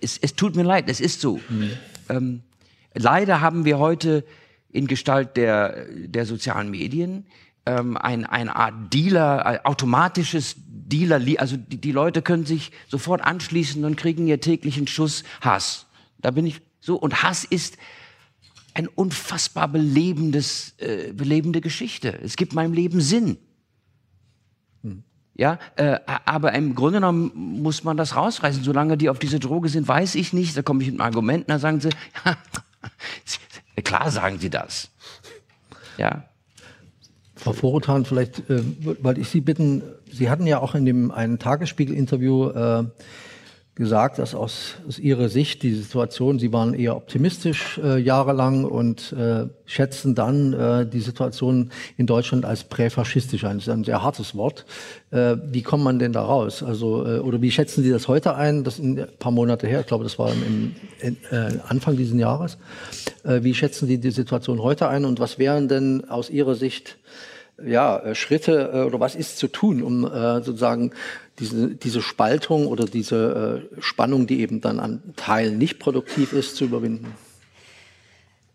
Es, es tut mir leid, es ist so. Mhm. Ähm, leider haben wir heute in Gestalt der, der sozialen Medien, ähm, ein, eine Art Dealer, ein automatisches Dealer, also die, die Leute können sich sofort anschließen und kriegen ihr täglichen Schuss Hass. Da bin ich so. Und Hass ist ein unfassbar belebendes, äh, belebende Geschichte. Es gibt meinem Leben Sinn. Hm. Ja, äh, aber im Grunde genommen muss man das rausreißen. Solange die auf diese Droge sind, weiß ich nicht. Da komme ich mit einem Argument, da sagen sie, *laughs* Klar sagen sie das. Ja. Frau Vorotan, vielleicht äh, wollte ich Sie bitten, Sie hatten ja auch in dem einen Tagesspiegel-Interview äh, gesagt, dass aus, aus Ihrer Sicht die Situation, Sie waren eher optimistisch äh, jahrelang und äh, schätzen dann äh, die Situation in Deutschland als präfaschistisch ein. Das ist ein sehr hartes Wort. Äh, wie kommt man denn da raus? Also, äh, oder wie schätzen Sie das heute ein? Das ist ein paar Monate her, ich glaube, das war im, im äh, Anfang dieses Jahres. Äh, wie schätzen Sie die Situation heute ein und was wären denn aus Ihrer Sicht ja, äh, Schritte äh, oder was ist zu tun, um äh, sozusagen diese, diese Spaltung oder diese Spannung, die eben dann an Teilen nicht produktiv ist, zu überwinden?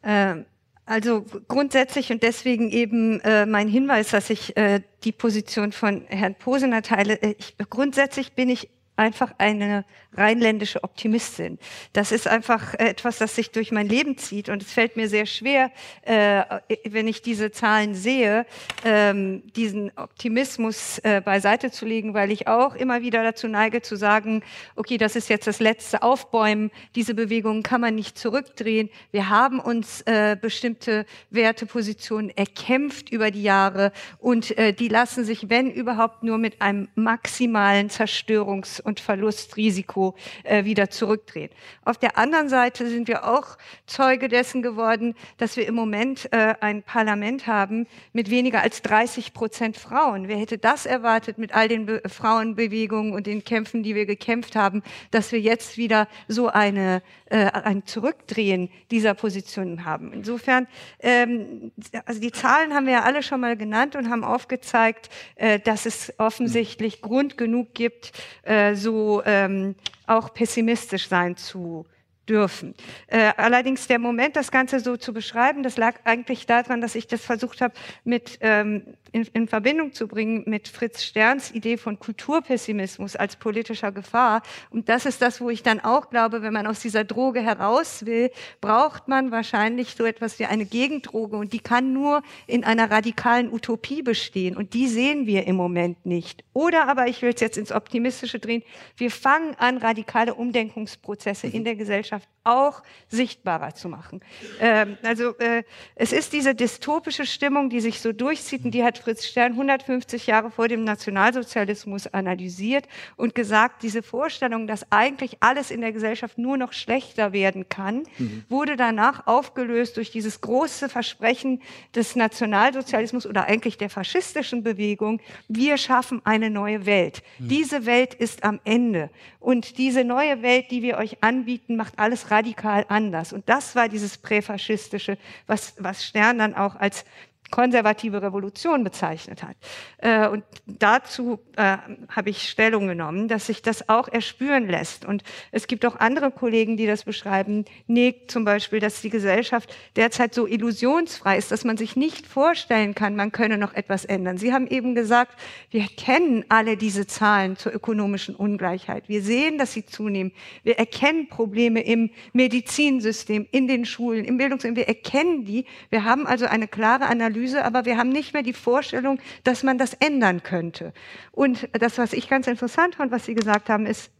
Ähm. Also grundsätzlich und deswegen eben äh, mein Hinweis, dass ich äh, die Position von Herrn Posener teile. Ich, grundsätzlich bin ich einfach eine rheinländische Optimistin. Das ist einfach etwas, das sich durch mein Leben zieht und es fällt mir sehr schwer, äh, wenn ich diese Zahlen sehe, ähm, diesen Optimismus äh, beiseite zu legen, weil ich auch immer wieder dazu neige zu sagen, okay, das ist jetzt das letzte Aufbäumen, diese Bewegungen kann man nicht zurückdrehen. Wir haben uns äh, bestimmte Wertepositionen erkämpft über die Jahre und äh, die lassen sich, wenn überhaupt, nur mit einem maximalen Zerstörungs- und Verlustrisiko äh, wieder zurückdrehen. Auf der anderen Seite sind wir auch Zeuge dessen geworden, dass wir im Moment äh, ein Parlament haben mit weniger als 30 Prozent Frauen. Wer hätte das erwartet mit all den Be Frauenbewegungen und den Kämpfen, die wir gekämpft haben, dass wir jetzt wieder so eine, äh, ein Zurückdrehen dieser Positionen haben. Insofern, ähm, also die Zahlen haben wir ja alle schon mal genannt und haben aufgezeigt, äh, dass es offensichtlich Grund genug gibt, äh, so ähm, auch pessimistisch sein zu dürfen. Äh, allerdings der Moment, das Ganze so zu beschreiben, das lag eigentlich daran, dass ich das versucht habe, mit ähm, in, in, Verbindung zu bringen mit Fritz Sterns Idee von Kulturpessimismus als politischer Gefahr. Und das ist das, wo ich dann auch glaube, wenn man aus dieser Droge heraus will, braucht man wahrscheinlich so etwas wie eine Gegendroge und die kann nur in einer radikalen Utopie bestehen und die sehen wir im Moment nicht. Oder aber, ich will es jetzt ins Optimistische drehen, wir fangen an, radikale Umdenkungsprozesse in der Gesellschaft auch sichtbarer zu machen. Ähm, also äh, es ist diese dystopische Stimmung, die sich so durchzieht und die hat Fritz Stern 150 Jahre vor dem Nationalsozialismus analysiert und gesagt, diese Vorstellung, dass eigentlich alles in der Gesellschaft nur noch schlechter werden kann, mhm. wurde danach aufgelöst durch dieses große Versprechen des Nationalsozialismus oder eigentlich der faschistischen Bewegung, wir schaffen eine neue Welt. Mhm. Diese Welt ist am Ende. Und diese neue Welt, die wir euch anbieten, macht alles radikal anders. Und das war dieses Präfaschistische, was, was Stern dann auch als konservative Revolution bezeichnet hat. Äh, und dazu äh, habe ich Stellung genommen, dass sich das auch erspüren lässt. Und es gibt auch andere Kollegen, die das beschreiben. Nick zum Beispiel, dass die Gesellschaft derzeit so illusionsfrei ist, dass man sich nicht vorstellen kann, man könne noch etwas ändern. Sie haben eben gesagt, wir kennen alle diese Zahlen zur ökonomischen Ungleichheit. Wir sehen, dass sie zunehmen. Wir erkennen Probleme im Medizinsystem, in den Schulen, im Bildungssystem. Wir erkennen die. Wir haben also eine klare Analyse Analyse, aber wir haben nicht mehr die Vorstellung, dass man das ändern könnte. Und das, was ich ganz interessant fand, was Sie gesagt haben, ist,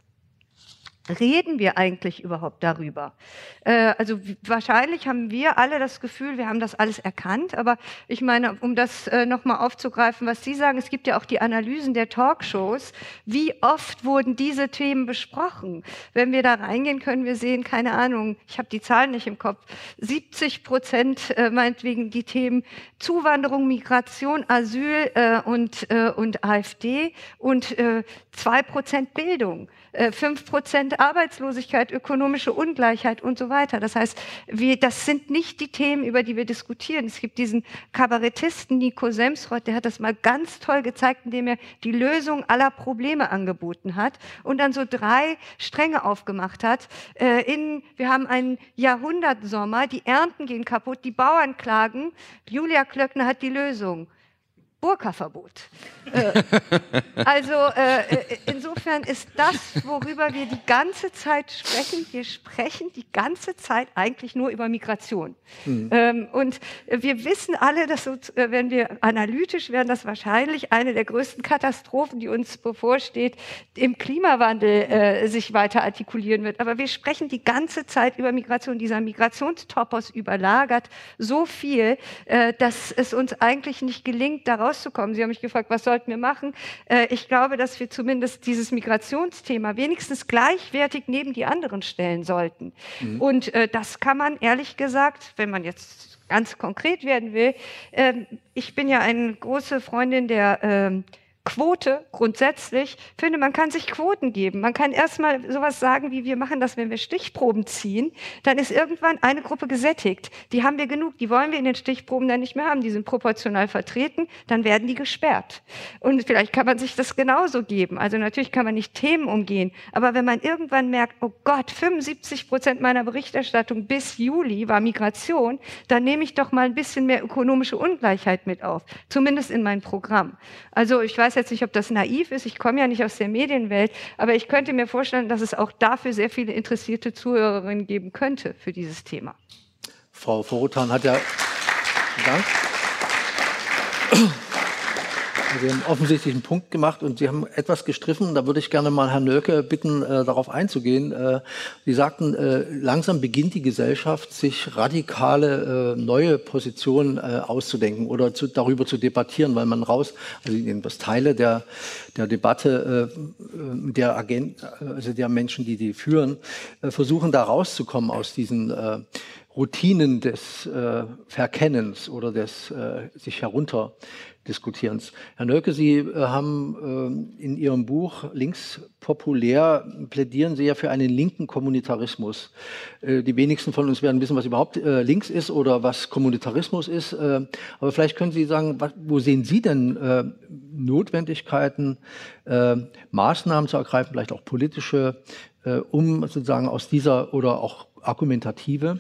reden wir eigentlich überhaupt darüber? Äh, also wahrscheinlich haben wir alle das Gefühl, wir haben das alles erkannt, aber ich meine, um das äh, nochmal aufzugreifen, was Sie sagen, es gibt ja auch die Analysen der Talkshows. Wie oft wurden diese Themen besprochen? Wenn wir da reingehen, können wir sehen, keine Ahnung, ich habe die Zahlen nicht im Kopf, 70 Prozent äh, meinetwegen die Themen Zuwanderung, Migration, Asyl äh, und, äh, und AfD und äh, zwei Prozent Bildung. Äh, fünf Prozent Arbeitslosigkeit, ökonomische Ungleichheit und so weiter. Das heißt, wir, das sind nicht die Themen, über die wir diskutieren. Es gibt diesen Kabarettisten Nico Semsrott, der hat das mal ganz toll gezeigt, indem er die Lösung aller Probleme angeboten hat und dann so drei Stränge aufgemacht hat. Äh, in, wir haben einen Jahrhundertsommer, die Ernten gehen kaputt, die Bauern klagen. Julia Klöckner hat die Lösung. Burka-Verbot. Äh, also äh, äh, insofern ist das, worüber wir die ganze Zeit sprechen, wir sprechen die ganze Zeit eigentlich nur über Migration. Mhm. Ähm, und wir wissen alle, dass so, wenn wir analytisch werden, das wahrscheinlich eine der größten Katastrophen, die uns bevorsteht, im Klimawandel äh, sich weiter artikulieren wird. Aber wir sprechen die ganze Zeit über Migration. Dieser Migrationstopos überlagert so viel, äh, dass es uns eigentlich nicht gelingt, daraus rauszukommen. Sie haben mich gefragt, was sollten wir machen? Äh, ich glaube, dass wir zumindest dieses Migrationsthema wenigstens gleichwertig neben die anderen stellen sollten. Mhm. Und äh, das kann man ehrlich gesagt, wenn man jetzt ganz konkret werden will, äh, ich bin ja eine große Freundin der ähm, Quote grundsätzlich, finde, man kann sich Quoten geben. Man kann erstmal sowas sagen, wie wir machen das, wenn wir Stichproben ziehen. Dann ist irgendwann eine Gruppe gesättigt. Die haben wir genug. Die wollen wir in den Stichproben dann nicht mehr haben. Die sind proportional vertreten. Dann werden die gesperrt. Und vielleicht kann man sich das genauso geben. Also natürlich kann man nicht Themen umgehen. Aber wenn man irgendwann merkt, oh Gott, 75 Prozent meiner Berichterstattung bis Juli war Migration, dann nehme ich doch mal ein bisschen mehr ökonomische Ungleichheit mit auf. Zumindest in mein Programm. Also ich weiß nicht, ob das naiv ist, ich komme ja nicht aus der Medienwelt, aber ich könnte mir vorstellen, dass es auch dafür sehr viele interessierte Zuhörerinnen geben könnte für dieses Thema. Frau Vorotan hat ja. Dank. Sie haben offensichtlich einen Punkt gemacht und Sie haben etwas gestriffen. Da würde ich gerne mal Herrn Nölke bitten, äh, darauf einzugehen. Äh, Sie sagten, äh, langsam beginnt die Gesellschaft, sich radikale äh, neue Positionen äh, auszudenken oder zu, darüber zu debattieren, weil man raus, also das Teile der, der Debatte äh, der Agent, also der Menschen, die die führen, versuchen da rauszukommen aus diesen Routinen des Verkennens oder des sich herunter Diskutierens. Herr Nölke, Sie äh, haben äh, in Ihrem Buch Links populär plädieren Sie ja für einen linken Kommunitarismus. Äh, die wenigsten von uns werden wissen, was überhaupt links ist oder was Kommunitarismus ist. Aber vielleicht können Sie sagen, wo sehen Sie denn Notwendigkeiten, Maßnahmen zu ergreifen, vielleicht auch politische, um sozusagen aus dieser oder auch argumentative,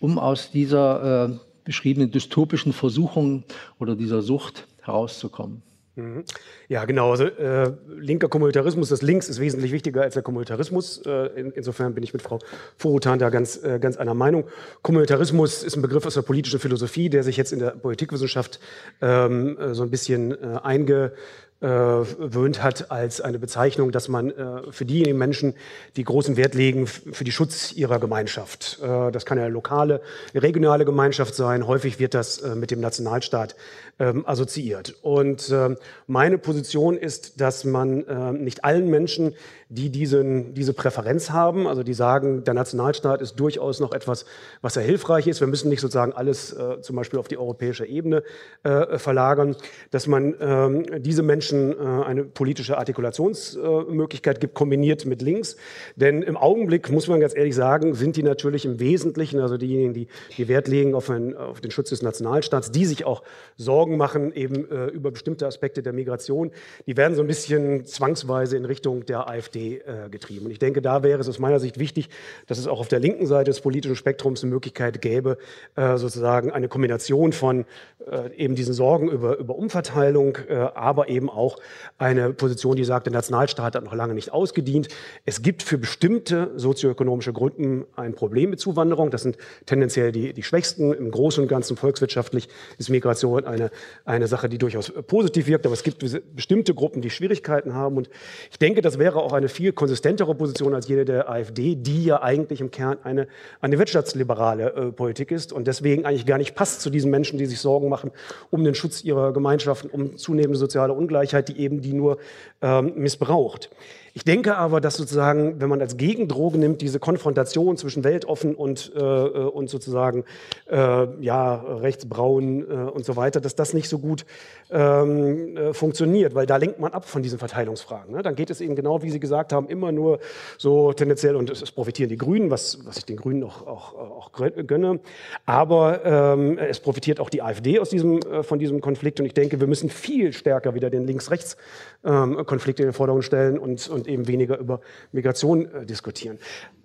um aus dieser beschriebenen dystopischen Versuchung oder dieser Sucht herauszukommen. Mhm. Ja, genau. Also äh, linker Kommunitarismus, das Links ist wesentlich wichtiger als der Kommunitarismus. Äh, in, insofern bin ich mit Frau Furutan da ganz, äh, ganz einer Meinung. Kommunitarismus ist ein Begriff aus der politischen Philosophie, der sich jetzt in der Politikwissenschaft ähm, äh, so ein bisschen äh, einge gewöhnt hat als eine Bezeichnung, dass man äh, für diejenigen Menschen, die großen Wert legen, für die Schutz ihrer Gemeinschaft. Äh, das kann ja lokale, regionale Gemeinschaft sein. Häufig wird das äh, mit dem Nationalstaat ähm, assoziiert. Und äh, meine Position ist, dass man äh, nicht allen Menschen, die diesen, diese Präferenz haben, also die sagen, der Nationalstaat ist durchaus noch etwas, was sehr hilfreich ist. Wir müssen nicht sozusagen alles äh, zum Beispiel auf die europäische Ebene äh, verlagern, dass man ähm, diese Menschen äh, eine politische Artikulationsmöglichkeit gibt, kombiniert mit links. Denn im Augenblick, muss man ganz ehrlich sagen, sind die natürlich im Wesentlichen, also diejenigen, die, die Wert legen auf, ein, auf den Schutz des Nationalstaats, die sich auch Sorgen Sorgen machen eben äh, über bestimmte Aspekte der Migration, die werden so ein bisschen zwangsweise in Richtung der AfD äh, getrieben. Und ich denke, da wäre es aus meiner Sicht wichtig, dass es auch auf der linken Seite des politischen Spektrums eine Möglichkeit gäbe, äh, sozusagen eine Kombination von äh, eben diesen Sorgen über, über Umverteilung, äh, aber eben auch eine Position, die sagt, der Nationalstaat hat noch lange nicht ausgedient. Es gibt für bestimmte sozioökonomische Gruppen ein Problem mit Zuwanderung. Das sind tendenziell die, die Schwächsten. Im Großen und Ganzen volkswirtschaftlich ist Migration eine eine Sache, die durchaus positiv wirkt, aber es gibt bestimmte Gruppen, die Schwierigkeiten haben. Und ich denke, das wäre auch eine viel konsistentere Position als jene der AfD, die ja eigentlich im Kern eine, eine wirtschaftsliberale äh, Politik ist und deswegen eigentlich gar nicht passt zu diesen Menschen, die sich Sorgen machen um den Schutz ihrer Gemeinschaften, um zunehmende soziale Ungleichheit, die eben die nur ähm, missbraucht. Ich denke aber, dass sozusagen, wenn man als Gegendroge nimmt, diese Konfrontation zwischen weltoffen und, äh, äh, und sozusagen äh, ja, rechtsbraun äh, und so weiter, dass das nicht so gut ähm, äh, funktioniert, weil da lenkt man ab von diesen Verteilungsfragen. Ne? Dann geht es eben genau, wie Sie gesagt haben, immer nur so tendenziell, und es, profitieren die Grünen, was, was ich den Grünen auch, auch, auch gönne, aber ähm, es profitiert auch die AfD aus diesem, äh, von diesem Konflikt und ich denke, wir müssen viel stärker wieder den Links-Rechts-Konflikt ähm, in den Vordergrund stellen und, und und eben weniger über Migration äh, diskutieren.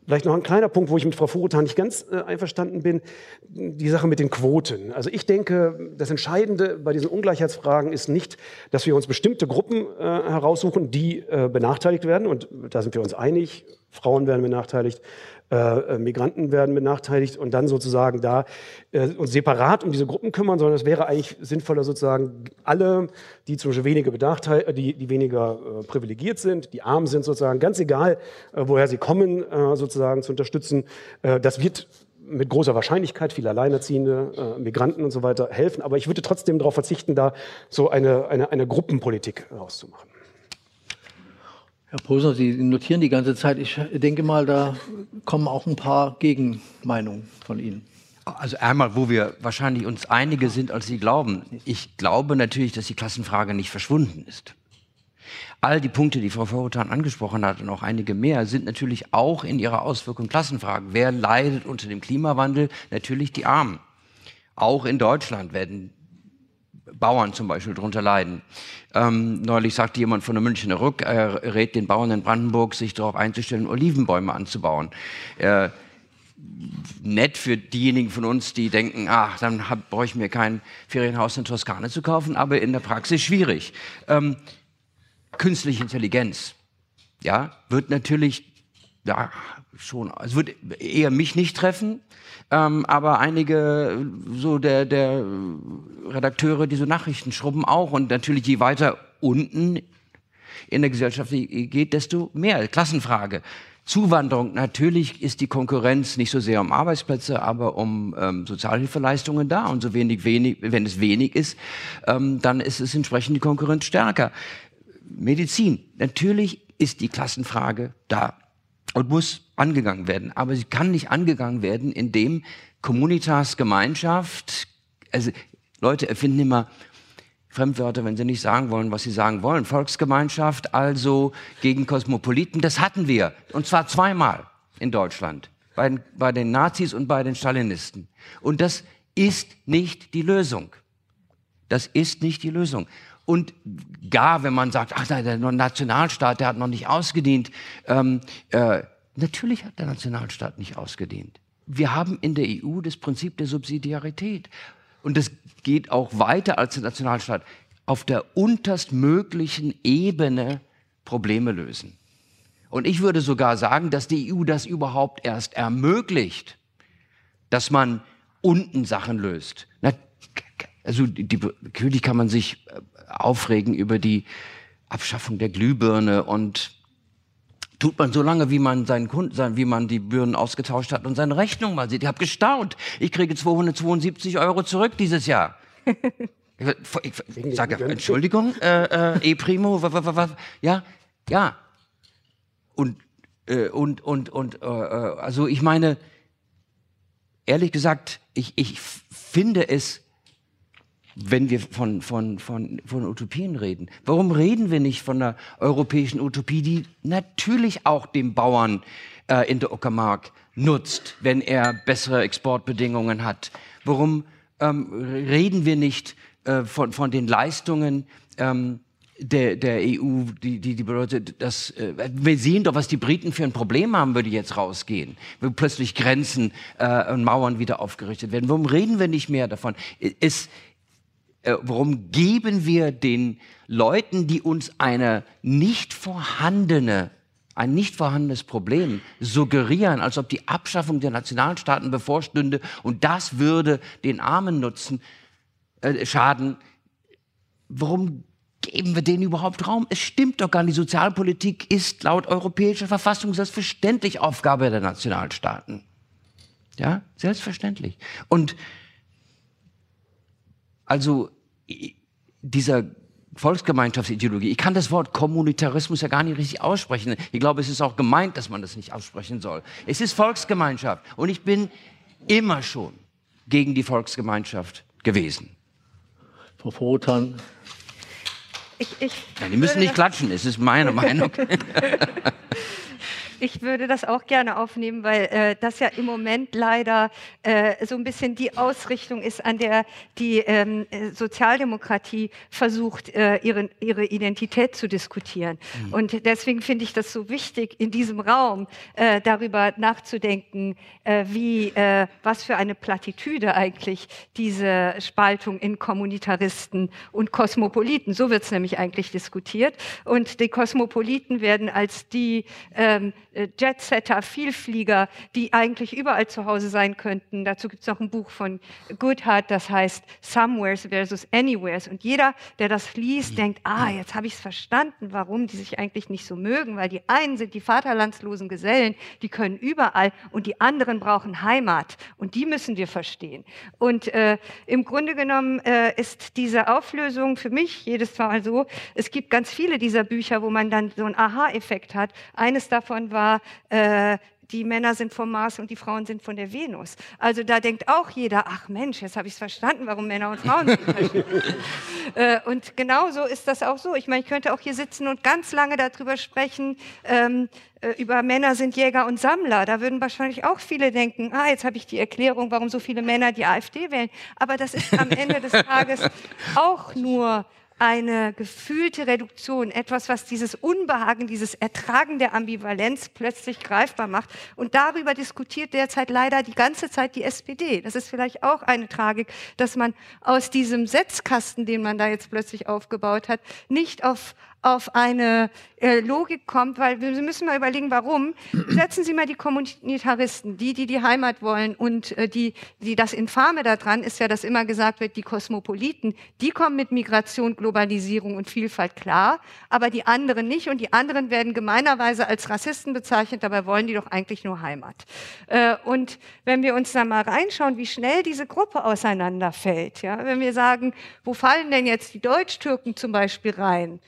Vielleicht noch ein kleiner Punkt, wo ich mit Frau Furutan nicht ganz äh, einverstanden bin, die Sache mit den Quoten. Also ich denke, das Entscheidende bei diesen Ungleichheitsfragen ist nicht, dass wir uns bestimmte Gruppen äh, heraussuchen, die äh, benachteiligt werden. Und da sind wir uns einig. Frauen werden benachteiligt, äh, Migranten werden benachteiligt und dann sozusagen da äh, uns separat um diese Gruppen kümmern, sondern es wäre eigentlich sinnvoller sozusagen alle, die zum Beispiel weniger benachteiligt, die, die weniger äh, privilegiert sind, die arm sind sozusagen, ganz egal, äh, woher sie kommen, äh, sozusagen zu unterstützen. Äh, das wird mit großer Wahrscheinlichkeit viele Alleinerziehende, äh, Migranten und so weiter helfen. Aber ich würde trotzdem darauf verzichten, da so eine, eine, eine Gruppenpolitik rauszumachen. Herr Posner, Sie notieren die ganze Zeit. Ich denke mal, da kommen auch ein paar Gegenmeinungen von Ihnen. Also einmal, wo wir wahrscheinlich uns einige sind, als Sie glauben. Ich glaube natürlich, dass die Klassenfrage nicht verschwunden ist. All die Punkte, die Frau Vorhutan angesprochen hat und auch einige mehr, sind natürlich auch in ihrer Auswirkung Klassenfragen. Wer leidet unter dem Klimawandel? Natürlich die Armen. Auch in Deutschland werden Bauern zum Beispiel darunter leiden. Ähm, neulich sagte jemand von der Münchner Rück, er rät den Bauern in Brandenburg, sich darauf einzustellen, Olivenbäume anzubauen. Äh, nett für diejenigen von uns, die denken, ach, dann brauche ich mir kein Ferienhaus in Toskana zu kaufen, aber in der Praxis schwierig. Ähm, künstliche Intelligenz, ja, wird natürlich, ja, schon, es wird eher mich nicht treffen, ähm, aber einige so der, der Redakteure, die so Nachrichten schrubben auch. Und natürlich, je weiter unten in der Gesellschaft geht, desto mehr. Klassenfrage. Zuwanderung, natürlich ist die Konkurrenz nicht so sehr um Arbeitsplätze, aber um ähm, Sozialhilfeleistungen da. Und so wenig, wenig, wenn es wenig ist, ähm, dann ist es entsprechend die Konkurrenz stärker. Medizin, natürlich ist die Klassenfrage da und muss angegangen werden. Aber sie kann nicht angegangen werden, indem Communitas, Gemeinschaft, also Leute erfinden immer Fremdwörter, wenn sie nicht sagen wollen, was sie sagen wollen. Volksgemeinschaft, also gegen Kosmopoliten, das hatten wir. Und zwar zweimal in Deutschland. Bei bei den Nazis und bei den Stalinisten. Und das ist nicht die Lösung. Das ist nicht die Lösung. Und gar, wenn man sagt, ach, der Nationalstaat, der hat noch nicht ausgedient, ähm, äh, natürlich hat der Nationalstaat nicht ausgedient. Wir haben in der EU das Prinzip der Subsidiarität. Und das geht auch weiter als der Nationalstaat. Auf der unterstmöglichen Ebene Probleme lösen. Und ich würde sogar sagen, dass die EU das überhaupt erst ermöglicht, dass man unten Sachen löst. Also die, natürlich kann man sich äh, aufregen über die Abschaffung der Glühbirne und tut man so lange, wie man seinen Kunden, wie man die Birnen ausgetauscht hat und seine Rechnung mal sieht. Ich habe gestaunt. Ich kriege 272 Euro zurück dieses Jahr. Ich, ich sage, Entschuldigung, äh, äh, E-Primo, ja, ja. Und, äh, und, und, und, äh, äh, also ich meine, ehrlich gesagt, ich, ich finde es wenn wir von, von, von, von Utopien reden. Warum reden wir nicht von einer europäischen Utopie, die natürlich auch dem Bauern äh, in der Uckermark nutzt, wenn er bessere Exportbedingungen hat? Warum ähm, reden wir nicht äh, von, von den Leistungen ähm, der, der EU, die, die, die bedeutet, dass äh, wir sehen doch, was die Briten für ein Problem haben, würde jetzt rausgehen, wo plötzlich Grenzen äh, und Mauern wieder aufgerichtet werden. Warum reden wir nicht mehr davon? Äh, warum geben wir den Leuten, die uns eine nicht vorhandene ein nicht vorhandenes Problem suggerieren, als ob die Abschaffung der Nationalstaaten bevorstünde und das würde den Armen nutzen, äh, schaden. Warum geben wir denen überhaupt Raum? Es stimmt doch gar nicht. Die Sozialpolitik ist laut europäischer Verfassung selbstverständlich Aufgabe der Nationalstaaten. Ja, selbstverständlich. Und also dieser Volksgemeinschaftsideologie. Ich kann das Wort Kommunitarismus ja gar nicht richtig aussprechen. Ich glaube, es ist auch gemeint, dass man das nicht aussprechen soll. Es ist Volksgemeinschaft. Und ich bin immer schon gegen die Volksgemeinschaft gewesen. Frau Vorotan. Ich, ich ja, die müssen nicht klatschen, es ist meine *laughs* Meinung. *laughs* Ich würde das auch gerne aufnehmen, weil äh, das ja im Moment leider äh, so ein bisschen die Ausrichtung ist, an der die ähm, Sozialdemokratie versucht, äh, ihre, ihre Identität zu diskutieren. Mhm. Und deswegen finde ich das so wichtig, in diesem Raum äh, darüber nachzudenken, äh, wie, äh, was für eine Plattitüde eigentlich diese Spaltung in Kommunitaristen und Kosmopoliten, so wird es nämlich eigentlich diskutiert. Und die Kosmopoliten werden als die ähm, äh, Jetsetter, Vielflieger, die eigentlich überall zu Hause sein könnten. Dazu gibt es noch ein Buch von Goodhart, das heißt Somewheres versus Anywheres. Und jeder, der das liest, denkt, ah, jetzt habe ich es verstanden, warum die sich eigentlich nicht so mögen, weil die einen sind die vaterlandslosen Gesellen, die können überall und die anderen brauchen Heimat und die müssen wir verstehen. Und äh, im Grunde genommen äh, ist diese Auflösung für mich jedes Mal so, es gibt ganz viele dieser Bücher, wo man dann so einen Aha-Effekt hat. Eines davon war äh, die Männer sind vom Mars und die Frauen sind von der Venus. Also da denkt auch jeder, ach Mensch, jetzt habe ich es verstanden, warum Männer und Frauen sind. *laughs* äh, und genau so ist das auch so. Ich meine, ich könnte auch hier sitzen und ganz lange darüber sprechen, ähm, äh, über Männer sind Jäger und Sammler. Da würden wahrscheinlich auch viele denken, ah, jetzt habe ich die Erklärung, warum so viele Männer die AfD wählen. Aber das ist am Ende des Tages *laughs* auch nur eine gefühlte Reduktion, etwas, was dieses Unbehagen, dieses Ertragen der Ambivalenz plötzlich greifbar macht. Und darüber diskutiert derzeit leider die ganze Zeit die SPD. Das ist vielleicht auch eine Tragik, dass man aus diesem Setzkasten, den man da jetzt plötzlich aufgebaut hat, nicht auf auf eine äh, Logik kommt, weil wir müssen mal überlegen, warum. *clears throat* Setzen Sie mal die Kommunitaristen, die, die die Heimat wollen und äh, die, die das Infame daran ist ja, dass immer gesagt wird, die Kosmopoliten, die kommen mit Migration, Globalisierung und Vielfalt klar, aber die anderen nicht und die anderen werden gemeinerweise als Rassisten bezeichnet, dabei wollen die doch eigentlich nur Heimat. Äh, und wenn wir uns da mal reinschauen, wie schnell diese Gruppe auseinanderfällt, ja, wenn wir sagen, wo fallen denn jetzt die Deutsch-Türken zum Beispiel rein?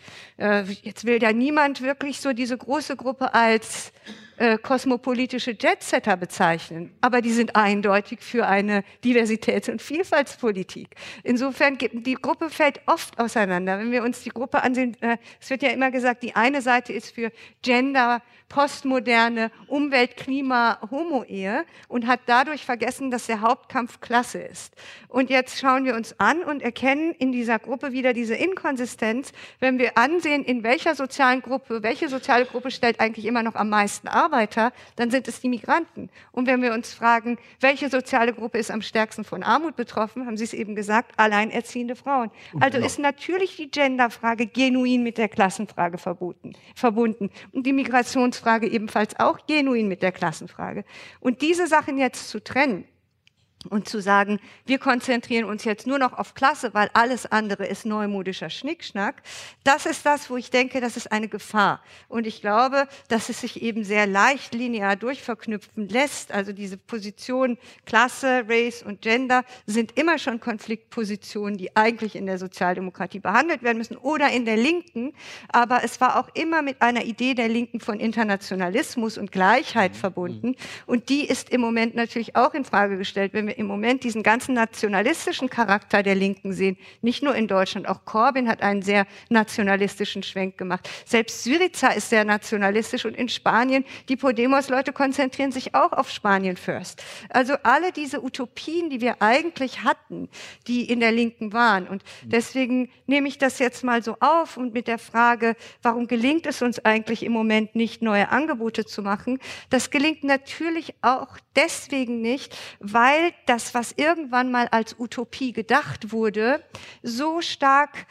Äh, jetzt will ja niemand wirklich so diese große Gruppe als äh, kosmopolitische Jetsetter bezeichnen, aber die sind eindeutig für eine Diversitäts- und Vielfaltspolitik. Insofern die Gruppe fällt oft auseinander. Wenn wir uns die Gruppe ansehen, äh, es wird ja immer gesagt, die eine Seite ist für Gender, postmoderne Umwelt, Klima, Homo-Ehe und hat dadurch vergessen, dass der Hauptkampf Klasse ist. Und jetzt schauen wir uns an und erkennen in dieser Gruppe wieder diese Inkonsistenz, wenn wir ansehen, in welcher sozialen Gruppe, welche soziale Gruppe stellt eigentlich immer noch am meisten Arbeiter, dann sind es die Migranten. Und wenn wir uns fragen, welche soziale Gruppe ist am stärksten von Armut betroffen, haben Sie es eben gesagt, alleinerziehende Frauen. Also genau. ist natürlich die Genderfrage genuin mit der Klassenfrage verbunden. Und die Migrations Frage ebenfalls auch genuin mit der Klassenfrage. Und diese Sachen jetzt zu trennen, und zu sagen, wir konzentrieren uns jetzt nur noch auf Klasse, weil alles andere ist neumodischer Schnickschnack, das ist das, wo ich denke, das ist eine Gefahr. Und ich glaube, dass es sich eben sehr leicht linear durchverknüpfen lässt. Also diese Positionen Klasse, Race und Gender sind immer schon Konfliktpositionen, die eigentlich in der Sozialdemokratie behandelt werden müssen oder in der Linken. Aber es war auch immer mit einer Idee der Linken von Internationalismus und Gleichheit verbunden. Und die ist im Moment natürlich auch in Frage gestellt, wenn wir wir im Moment diesen ganzen nationalistischen Charakter der Linken sehen, nicht nur in Deutschland, auch Corbyn hat einen sehr nationalistischen Schwenk gemacht. Selbst Syriza ist sehr nationalistisch und in Spanien, die Podemos-Leute konzentrieren sich auch auf Spanien first. Also alle diese Utopien, die wir eigentlich hatten, die in der Linken waren. Und deswegen nehme ich das jetzt mal so auf und mit der Frage, warum gelingt es uns eigentlich im Moment nicht, neue Angebote zu machen? Das gelingt natürlich auch deswegen nicht, weil das, was irgendwann mal als Utopie gedacht wurde, so stark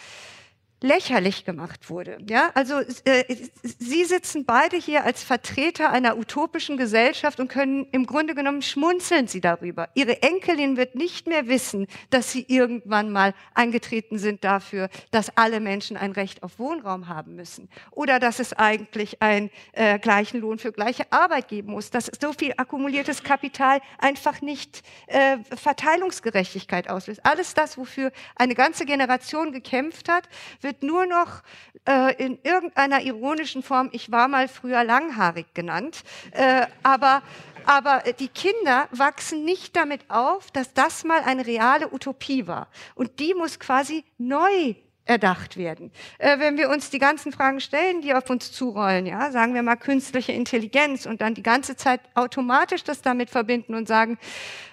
lächerlich gemacht wurde. Ja, also äh, Sie sitzen beide hier als Vertreter einer utopischen Gesellschaft und können im Grunde genommen schmunzeln Sie darüber. Ihre Enkelin wird nicht mehr wissen, dass Sie irgendwann mal eingetreten sind dafür, dass alle Menschen ein Recht auf Wohnraum haben müssen oder dass es eigentlich einen äh, gleichen Lohn für gleiche Arbeit geben muss, dass so viel akkumuliertes Kapital einfach nicht äh, Verteilungsgerechtigkeit auslöst. Alles das, wofür eine ganze Generation gekämpft hat, wird wird nur noch äh, in irgendeiner ironischen Form, ich war mal früher langhaarig genannt, äh, aber aber die Kinder wachsen nicht damit auf, dass das mal eine reale Utopie war. Und die muss quasi neu erdacht werden. Äh, wenn wir uns die ganzen Fragen stellen, die auf uns zurollen, ja, sagen wir mal künstliche Intelligenz und dann die ganze Zeit automatisch das damit verbinden und sagen,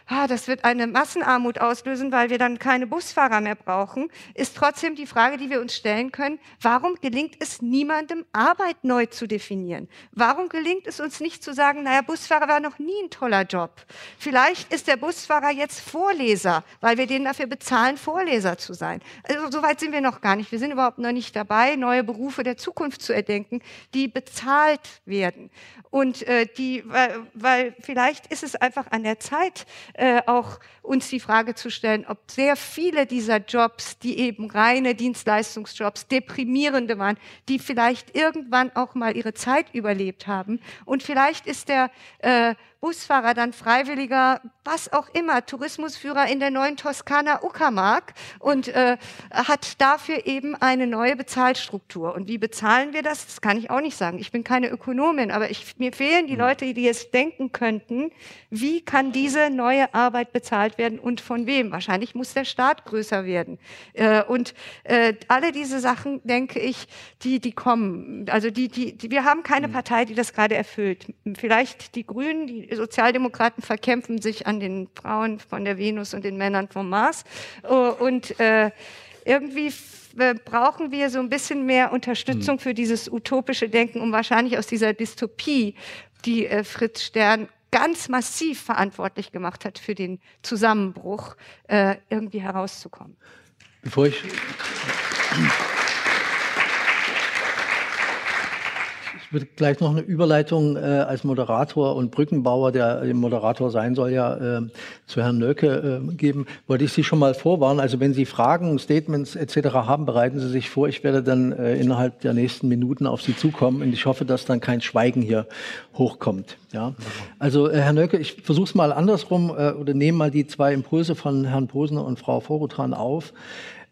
ah, das wird eine Massenarmut auslösen, weil wir dann keine Busfahrer mehr brauchen, ist trotzdem die Frage, die wir uns stellen können, warum gelingt es niemandem, Arbeit neu zu definieren? Warum gelingt es uns nicht zu sagen, naja, Busfahrer war noch nie ein toller Job. Vielleicht ist der Busfahrer jetzt Vorleser, weil wir den dafür bezahlen, Vorleser zu sein. Also so weit sind wir noch gar nicht. Wir sind überhaupt noch nicht dabei, neue Berufe der Zukunft zu erdenken, die bezahlt werden. Und äh, die, weil, weil vielleicht ist es einfach an der Zeit, äh, auch uns die Frage zu stellen, ob sehr viele dieser Jobs, die eben reine Dienstleistungsjobs, deprimierende waren, die vielleicht irgendwann auch mal ihre Zeit überlebt haben. Und vielleicht ist der äh, Busfahrer dann Freiwilliger, was auch immer, Tourismusführer in der neuen Toskana Uckermark und äh, hat dafür eben eine neue Bezahlstruktur. Und wie bezahlen wir das? Das kann ich auch nicht sagen. Ich bin keine Ökonomin, aber ich, mir fehlen die hm. Leute, die jetzt denken könnten, wie kann diese neue Arbeit bezahlt werden und von wem? Wahrscheinlich muss der Staat größer werden. Äh, und äh, alle diese Sachen, denke ich, die, die kommen. Also die, die, die, wir haben keine hm. Partei, die das gerade erfüllt. Vielleicht die Grünen, die Sozialdemokraten verkämpfen sich an den Frauen von der Venus und den Männern vom Mars. Oh, und äh, irgendwie brauchen wir so ein bisschen mehr Unterstützung hm. für dieses utopische Denken, um wahrscheinlich aus dieser Dystopie, die äh, Fritz Stern ganz massiv verantwortlich gemacht hat für den Zusammenbruch, äh, irgendwie herauszukommen. Bevor ich Ich würde gleich noch eine Überleitung äh, als Moderator und Brückenbauer, der Moderator sein soll, ja äh, zu Herrn Nöcke äh, geben. Wollte ich Sie schon mal vorwarnen. Also wenn Sie Fragen, Statements etc. haben, bereiten Sie sich vor. Ich werde dann äh, innerhalb der nächsten Minuten auf Sie zukommen und ich hoffe, dass dann kein Schweigen hier hochkommt. Ja. Also äh, Herr Nöcke, ich versuche es mal andersrum äh, oder nehme mal die zwei Impulse von Herrn Posner und Frau Vorutran auf.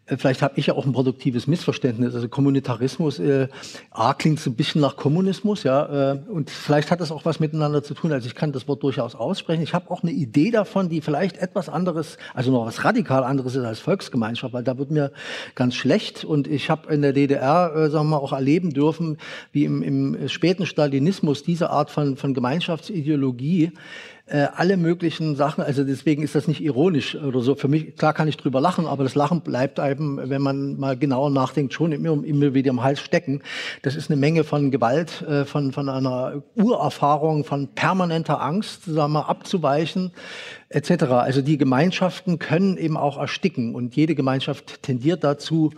Vielleicht habe ich ja auch ein produktives Missverständnis. Also Kommunitarismus, äh, A klingt so ein bisschen nach Kommunismus, ja, äh, und vielleicht hat das auch was miteinander zu tun. Also ich kann das Wort durchaus aussprechen. Ich habe auch eine Idee davon, die vielleicht etwas anderes, also noch was radikal anderes ist als Volksgemeinschaft, weil da wird mir ganz schlecht. Und ich habe in der DDR, äh, sagen wir mal, auch erleben dürfen, wie im, im späten Stalinismus diese Art von, von Gemeinschaftsideologie äh, alle möglichen Sachen. Also deswegen ist das nicht ironisch oder so. Für mich, klar kann ich drüber lachen, aber das Lachen bleibt einem, wenn man mal genauer nachdenkt, schon immer, immer wieder im Hals stecken. Das ist eine Menge von Gewalt, äh, von, von einer Urerfahrung, von permanenter Angst, sagen wir, abzuweichen etc. Also die Gemeinschaften können eben auch ersticken und jede Gemeinschaft tendiert dazu,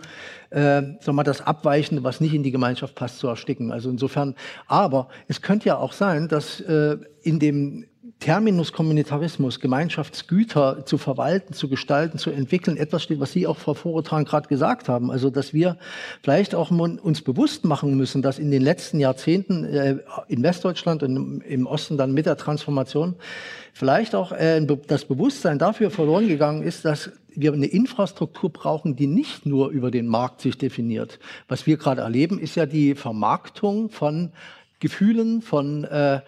äh, sag mal, das Abweichende, was nicht in die Gemeinschaft passt, zu ersticken. Also insofern, aber es könnte ja auch sein, dass äh, in dem Terminus Kommunitarismus, Gemeinschaftsgüter zu verwalten, zu gestalten, zu entwickeln, etwas steht, was Sie auch, Frau Vorotan, gerade gesagt haben. Also, dass wir vielleicht auch uns bewusst machen müssen, dass in den letzten Jahrzehnten äh, in Westdeutschland und im Osten dann mit der Transformation vielleicht auch äh, das Bewusstsein dafür verloren gegangen ist, dass wir eine Infrastruktur brauchen, die nicht nur über den Markt sich definiert. Was wir gerade erleben, ist ja die Vermarktung von Gefühlen, von äh,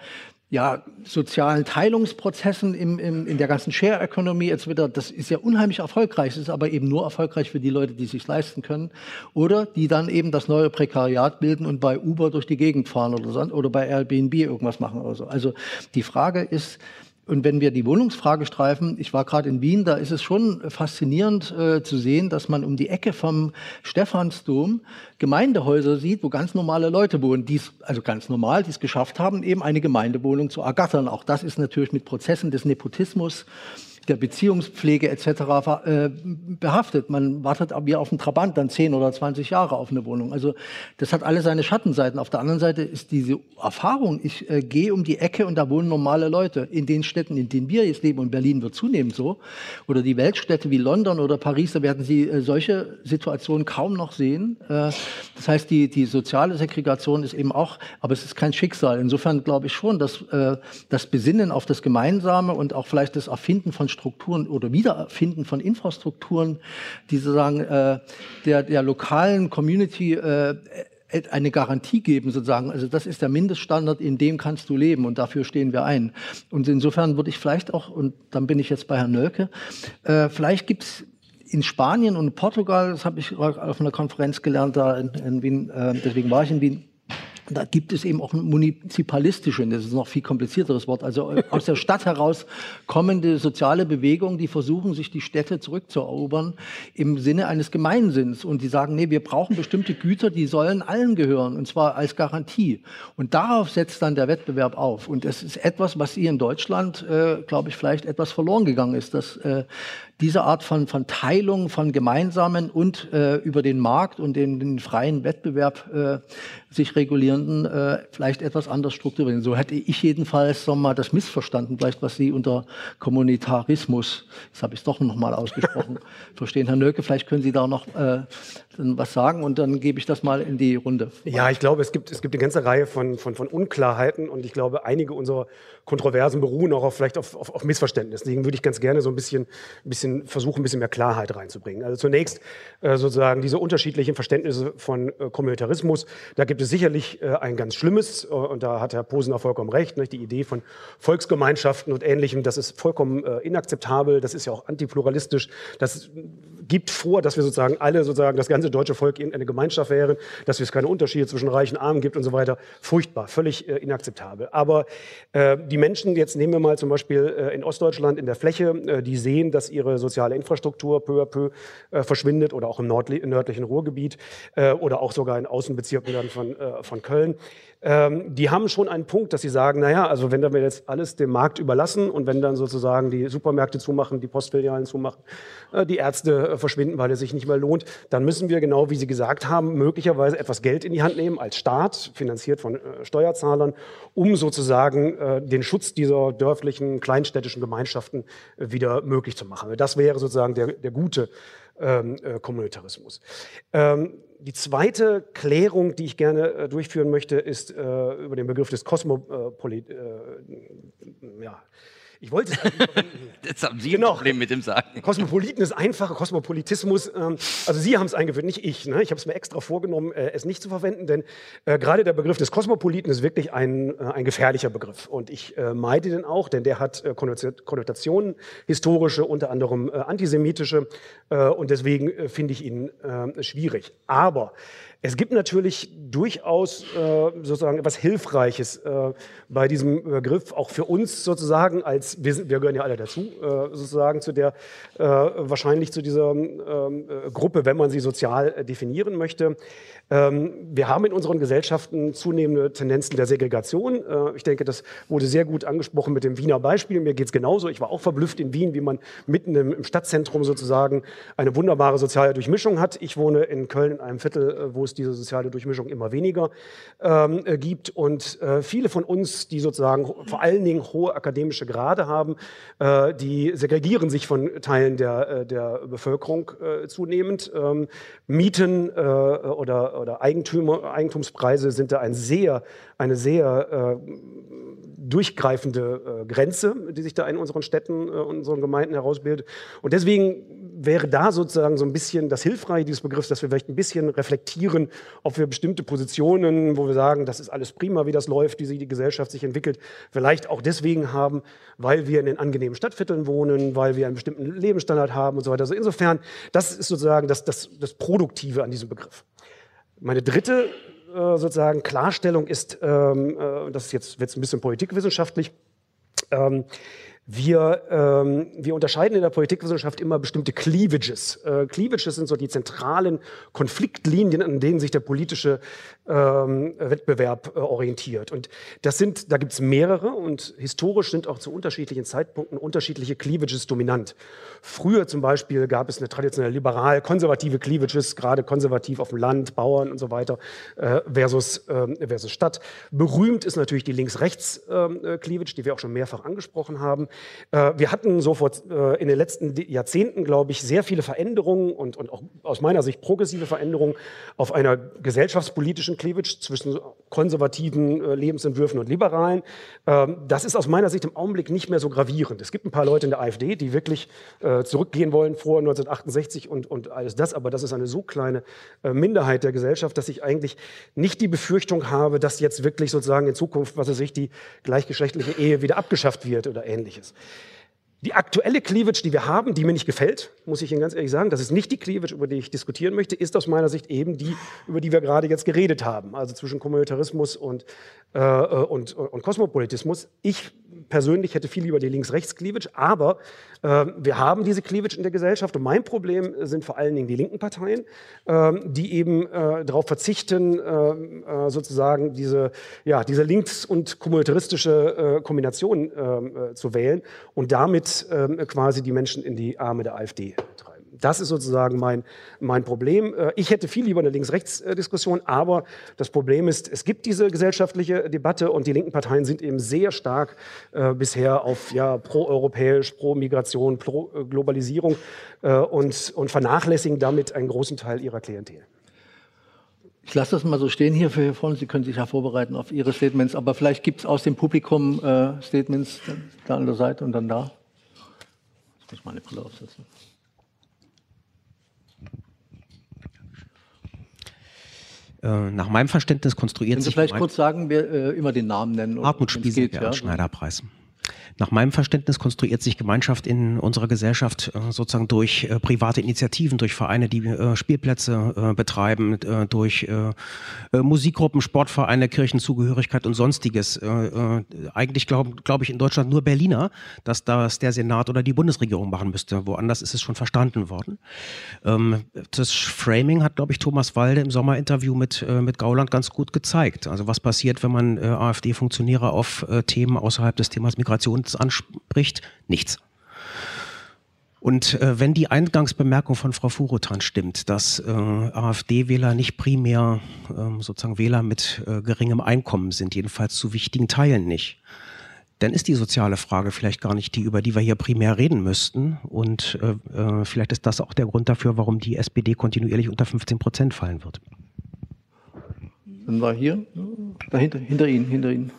ja, sozialen Teilungsprozessen im, im, in der ganzen Share Economy wieder, das ist ja unheimlich erfolgreich, ist aber eben nur erfolgreich für die Leute, die sich leisten können oder die dann eben das neue Prekariat bilden und bei Uber durch die Gegend fahren oder, so, oder bei Airbnb irgendwas machen oder so. Also die Frage ist, und wenn wir die Wohnungsfrage streifen, ich war gerade in Wien, da ist es schon faszinierend äh, zu sehen, dass man um die Ecke vom Stephansdom Gemeindehäuser sieht, wo ganz normale Leute wohnen, die also ganz normal, die es geschafft haben, eben eine Gemeindewohnung zu ergattern. Auch das ist natürlich mit Prozessen des Nepotismus der Beziehungspflege etc. Äh, behaftet. Man wartet wie auf einen Trabant dann 10 oder 20 Jahre auf eine Wohnung. Also das hat alle seine Schattenseiten. Auf der anderen Seite ist diese Erfahrung, ich äh, gehe um die Ecke und da wohnen normale Leute. In den Städten, in denen wir jetzt leben, und Berlin wird zunehmend so, oder die Weltstädte wie London oder Paris, da werden Sie äh, solche Situationen kaum noch sehen. Äh, das heißt, die, die soziale Segregation ist eben auch, aber es ist kein Schicksal. Insofern glaube ich schon, dass äh, das Besinnen auf das Gemeinsame und auch vielleicht das Erfinden von Strukturen oder Wiedererfinden von Infrastrukturen, die sozusagen äh, der, der lokalen Community äh, eine Garantie geben, sozusagen. Also das ist der Mindeststandard, in dem kannst du leben und dafür stehen wir ein. Und insofern würde ich vielleicht auch, und dann bin ich jetzt bei Herrn Nölke, äh, vielleicht gibt es in Spanien und Portugal, das habe ich auf einer Konferenz gelernt, da in, in Wien, äh, deswegen war ich in Wien, da gibt es eben auch ein munizipalistische, das ist noch viel komplizierteres Wort, also aus der Stadt heraus kommende soziale Bewegungen, die versuchen, sich die Städte zurückzuerobern im Sinne eines Gemeinsinns. Und die sagen, nee, wir brauchen bestimmte Güter, die sollen allen gehören, und zwar als Garantie. Und darauf setzt dann der Wettbewerb auf. Und das ist etwas, was hier in Deutschland, äh, glaube ich, vielleicht etwas verloren gegangen ist, dass äh, diese Art von, von Teilung von Gemeinsamen und äh, über den Markt und den, den freien Wettbewerb äh, sich regulierenden äh, vielleicht etwas anders strukturieren. So hätte ich jedenfalls noch mal das missverstanden, vielleicht was Sie unter Kommunitarismus, das habe ich doch noch mal ausgesprochen, *laughs* verstehen. Herr Nöke, vielleicht können Sie da noch äh, was sagen und dann gebe ich das mal in die Runde. Ja, ich glaube, es gibt, es gibt eine ganze Reihe von, von, von Unklarheiten und ich glaube, einige unserer Kontroversen beruhen auch auf, vielleicht auf, auf, auf Missverständnissen. Deswegen würde ich ganz gerne so ein bisschen, ein bisschen versuchen, ein bisschen mehr Klarheit reinzubringen. Also zunächst äh, sozusagen diese unterschiedlichen Verständnisse von äh, Kommunitarismus. Da gibt es sicherlich äh, ein ganz schlimmes, äh, und da hat Herr Posener vollkommen recht, nicht? die Idee von Volksgemeinschaften und Ähnlichem, das ist vollkommen äh, inakzeptabel, das ist ja auch antipluralistisch, das gibt vor, dass wir sozusagen alle sozusagen das ganze deutsche Volk eine Gemeinschaft wären, dass es keine Unterschiede zwischen Reichen und Armen gibt und so weiter. Furchtbar, völlig äh, inakzeptabel. Aber die Menschen, jetzt nehmen wir mal zum Beispiel in Ostdeutschland in der Fläche, die sehen, dass ihre soziale Infrastruktur peu à peu äh, verschwindet oder auch im nördlichen Ruhrgebiet äh, oder auch sogar in Außenbezirken dann von, von Köln ähm, die haben schon einen Punkt, dass sie sagen, naja, also wenn wir jetzt alles dem Markt überlassen und wenn dann sozusagen die Supermärkte zumachen, die Postfilialen zumachen, äh, die Ärzte äh, verschwinden, weil es sich nicht mehr lohnt, dann müssen wir genau, wie Sie gesagt haben, möglicherweise etwas Geld in die Hand nehmen als Staat, finanziert von äh, Steuerzahlern, um sozusagen äh, den Schutz dieser dörflichen, kleinstädtischen Gemeinschaften äh, wieder möglich zu machen. Das wäre sozusagen der, der gute ähm, äh, Kommunitarismus. Ähm, die zweite Klärung, die ich gerne äh, durchführen möchte, ist äh, über den Begriff des Kosmopolit. Äh, ja, ich wollte es *laughs* Jetzt haben Sie genau. ein Problem mit dem Sagen. Kosmopoliten ist einfacher, Kosmopolitismus. Ähm, also Sie haben es eingeführt, nicht ich. Ne? Ich habe es mir extra vorgenommen, äh, es nicht zu verwenden, denn äh, gerade der Begriff des Kosmopoliten ist wirklich ein, äh, ein gefährlicher Begriff. Und ich äh, meide den auch, denn der hat äh, Konnotationen, historische, unter anderem äh, antisemitische. und deswegen finde ich ihn schwierig. Aber es gibt natürlich durchaus äh, sozusagen etwas Hilfreiches äh, bei diesem Begriff, auch für uns sozusagen, als wir, sind, wir gehören ja alle dazu, äh, sozusagen zu der, äh, wahrscheinlich zu dieser ähm, äh, Gruppe, wenn man sie sozial definieren möchte. Ähm, wir haben in unseren Gesellschaften zunehmende Tendenzen der Segregation. Äh, ich denke, das wurde sehr gut angesprochen mit dem Wiener Beispiel. Mir geht es genauso. Ich war auch verblüfft in Wien, wie man mitten im Stadtzentrum sozusagen eine wunderbare soziale Durchmischung hat. Ich wohne in Köln in einem Viertel, wo es es diese soziale Durchmischung immer weniger ähm, äh, gibt. Und äh, viele von uns, die sozusagen vor allen Dingen hohe akademische Grade haben, äh, die segregieren sich von Teilen der, äh, der Bevölkerung äh, zunehmend. Ähm, Mieten äh, oder, oder Eigentümer, Eigentumspreise sind da ein sehr, eine sehr durchgreifende Grenze, die sich da in unseren Städten und unseren Gemeinden herausbildet. Und deswegen wäre da sozusagen so ein bisschen das Hilfreiche dieses Begriffs, dass wir vielleicht ein bisschen reflektieren, ob wir bestimmte Positionen, wo wir sagen, das ist alles prima, wie das läuft, wie die Gesellschaft sich entwickelt, vielleicht auch deswegen haben, weil wir in den angenehmen Stadtvierteln wohnen, weil wir einen bestimmten Lebensstandard haben und so weiter. Also insofern, das ist sozusagen das, das, das Produktive an diesem Begriff. Meine dritte äh, sozusagen Klarstellung ist, ähm, äh, das ist jetzt, jetzt ein bisschen politikwissenschaftlich, ähm, wir, ähm, wir unterscheiden in der Politikwissenschaft immer bestimmte Cleavages. Äh, Cleavages sind so die zentralen Konfliktlinien, an denen sich der politische ähm, Wettbewerb äh, orientiert. Und das sind, da gibt es mehrere und historisch sind auch zu unterschiedlichen Zeitpunkten unterschiedliche Cleavages dominant. Früher zum Beispiel gab es eine traditionelle liberal-konservative Cleavages, gerade konservativ auf dem Land, Bauern und so weiter, äh, versus, äh, versus Stadt. Berühmt ist natürlich die Links-Rechts-Cleavage, ähm, die wir auch schon mehrfach angesprochen haben. Äh, wir hatten so vor, äh, in den letzten Jahrzehnten, glaube ich, sehr viele Veränderungen und, und auch aus meiner Sicht progressive Veränderungen auf einer gesellschaftspolitischen Cleavage zwischen konservativen äh, Lebensentwürfen und liberalen. Ähm, das ist aus meiner Sicht im Augenblick nicht mehr so gravierend. Es gibt ein paar Leute in der AfD, die wirklich zurückgehen wollen vor 1968 und, und alles das, aber das ist eine so kleine Minderheit der Gesellschaft, dass ich eigentlich nicht die Befürchtung habe, dass jetzt wirklich sozusagen in Zukunft, was weiß ich, die gleichgeschlechtliche Ehe wieder abgeschafft wird oder ähnliches. Die aktuelle Cleavage, die wir haben, die mir nicht gefällt, muss ich Ihnen ganz ehrlich sagen, das ist nicht die Cleavage, über die ich diskutieren möchte, ist aus meiner Sicht eben die, über die wir gerade jetzt geredet haben, also zwischen Kommunitarismus und, äh, und, und Kosmopolitismus. Ich persönlich hätte viel lieber die Links-Rechts-Cleavage, aber äh, wir haben diese Cleavage in der Gesellschaft und mein Problem sind vor allen Dingen die linken Parteien, äh, die eben äh, darauf verzichten, ähm, äh, sozusagen diese, ja, diese links- und kommunitaristische äh, Kombination ähm, äh, zu wählen und damit ähm, quasi die Menschen in die Arme der AfD treiben. Das ist sozusagen mein, mein Problem. Äh, ich hätte viel lieber eine Links-Rechts-Diskussion, aber das Problem ist, es gibt diese gesellschaftliche Debatte und die linken Parteien sind eben sehr stark äh, bisher auf ja, pro-europäisch, pro-Migration, pro-Globalisierung äh, und, und vernachlässigen damit einen großen Teil ihrer Klientel. Ich lasse das mal so stehen hier für hier vorne. Sie können sich ja vorbereiten auf Ihre Statements, aber vielleicht gibt es aus dem Publikum äh, Statements da an der Seite und dann da. Jetzt muss ich meine Brille aufsetzen. Äh, nach meinem Verständnis konstruiert Können Sie vielleicht kurz sagen, wer äh, immer den Namen nennen? Hartmut Spiesek, ja, Schneiderpreis. Nach meinem Verständnis konstruiert sich Gemeinschaft in unserer Gesellschaft äh, sozusagen durch äh, private Initiativen, durch Vereine, die äh, Spielplätze betreiben, durch Musikgruppen, Sportvereine, Kirchenzugehörigkeit und sonstiges. eigentlich glaube glaub ich in Deutschland nur Berliner, dass das der Senat oder die Bundesregierung machen müsste. Woanders ist es schon verstanden worden. Ähm, das Framing hat, glaube ich, Thomas Walde im Sommerinterview mit, mit Gauland ganz gut gezeigt. Also was passiert, wenn man AfD-Funktionäre auf Themen außerhalb des Themas Migration uns anspricht, nichts. Und äh, wenn die Eingangsbemerkung von Frau Furutan stimmt, dass äh, AfD-Wähler nicht primär äh, sozusagen Wähler mit äh, geringem Einkommen sind, jedenfalls zu wichtigen Teilen nicht, dann ist die soziale Frage vielleicht gar nicht die, über die wir hier primär reden müssten. Und äh, äh, vielleicht ist das auch der Grund dafür, warum die SPD kontinuierlich unter 15 Prozent fallen wird. Dann war hier, dahinter, hinter Ihnen, hinter Ihnen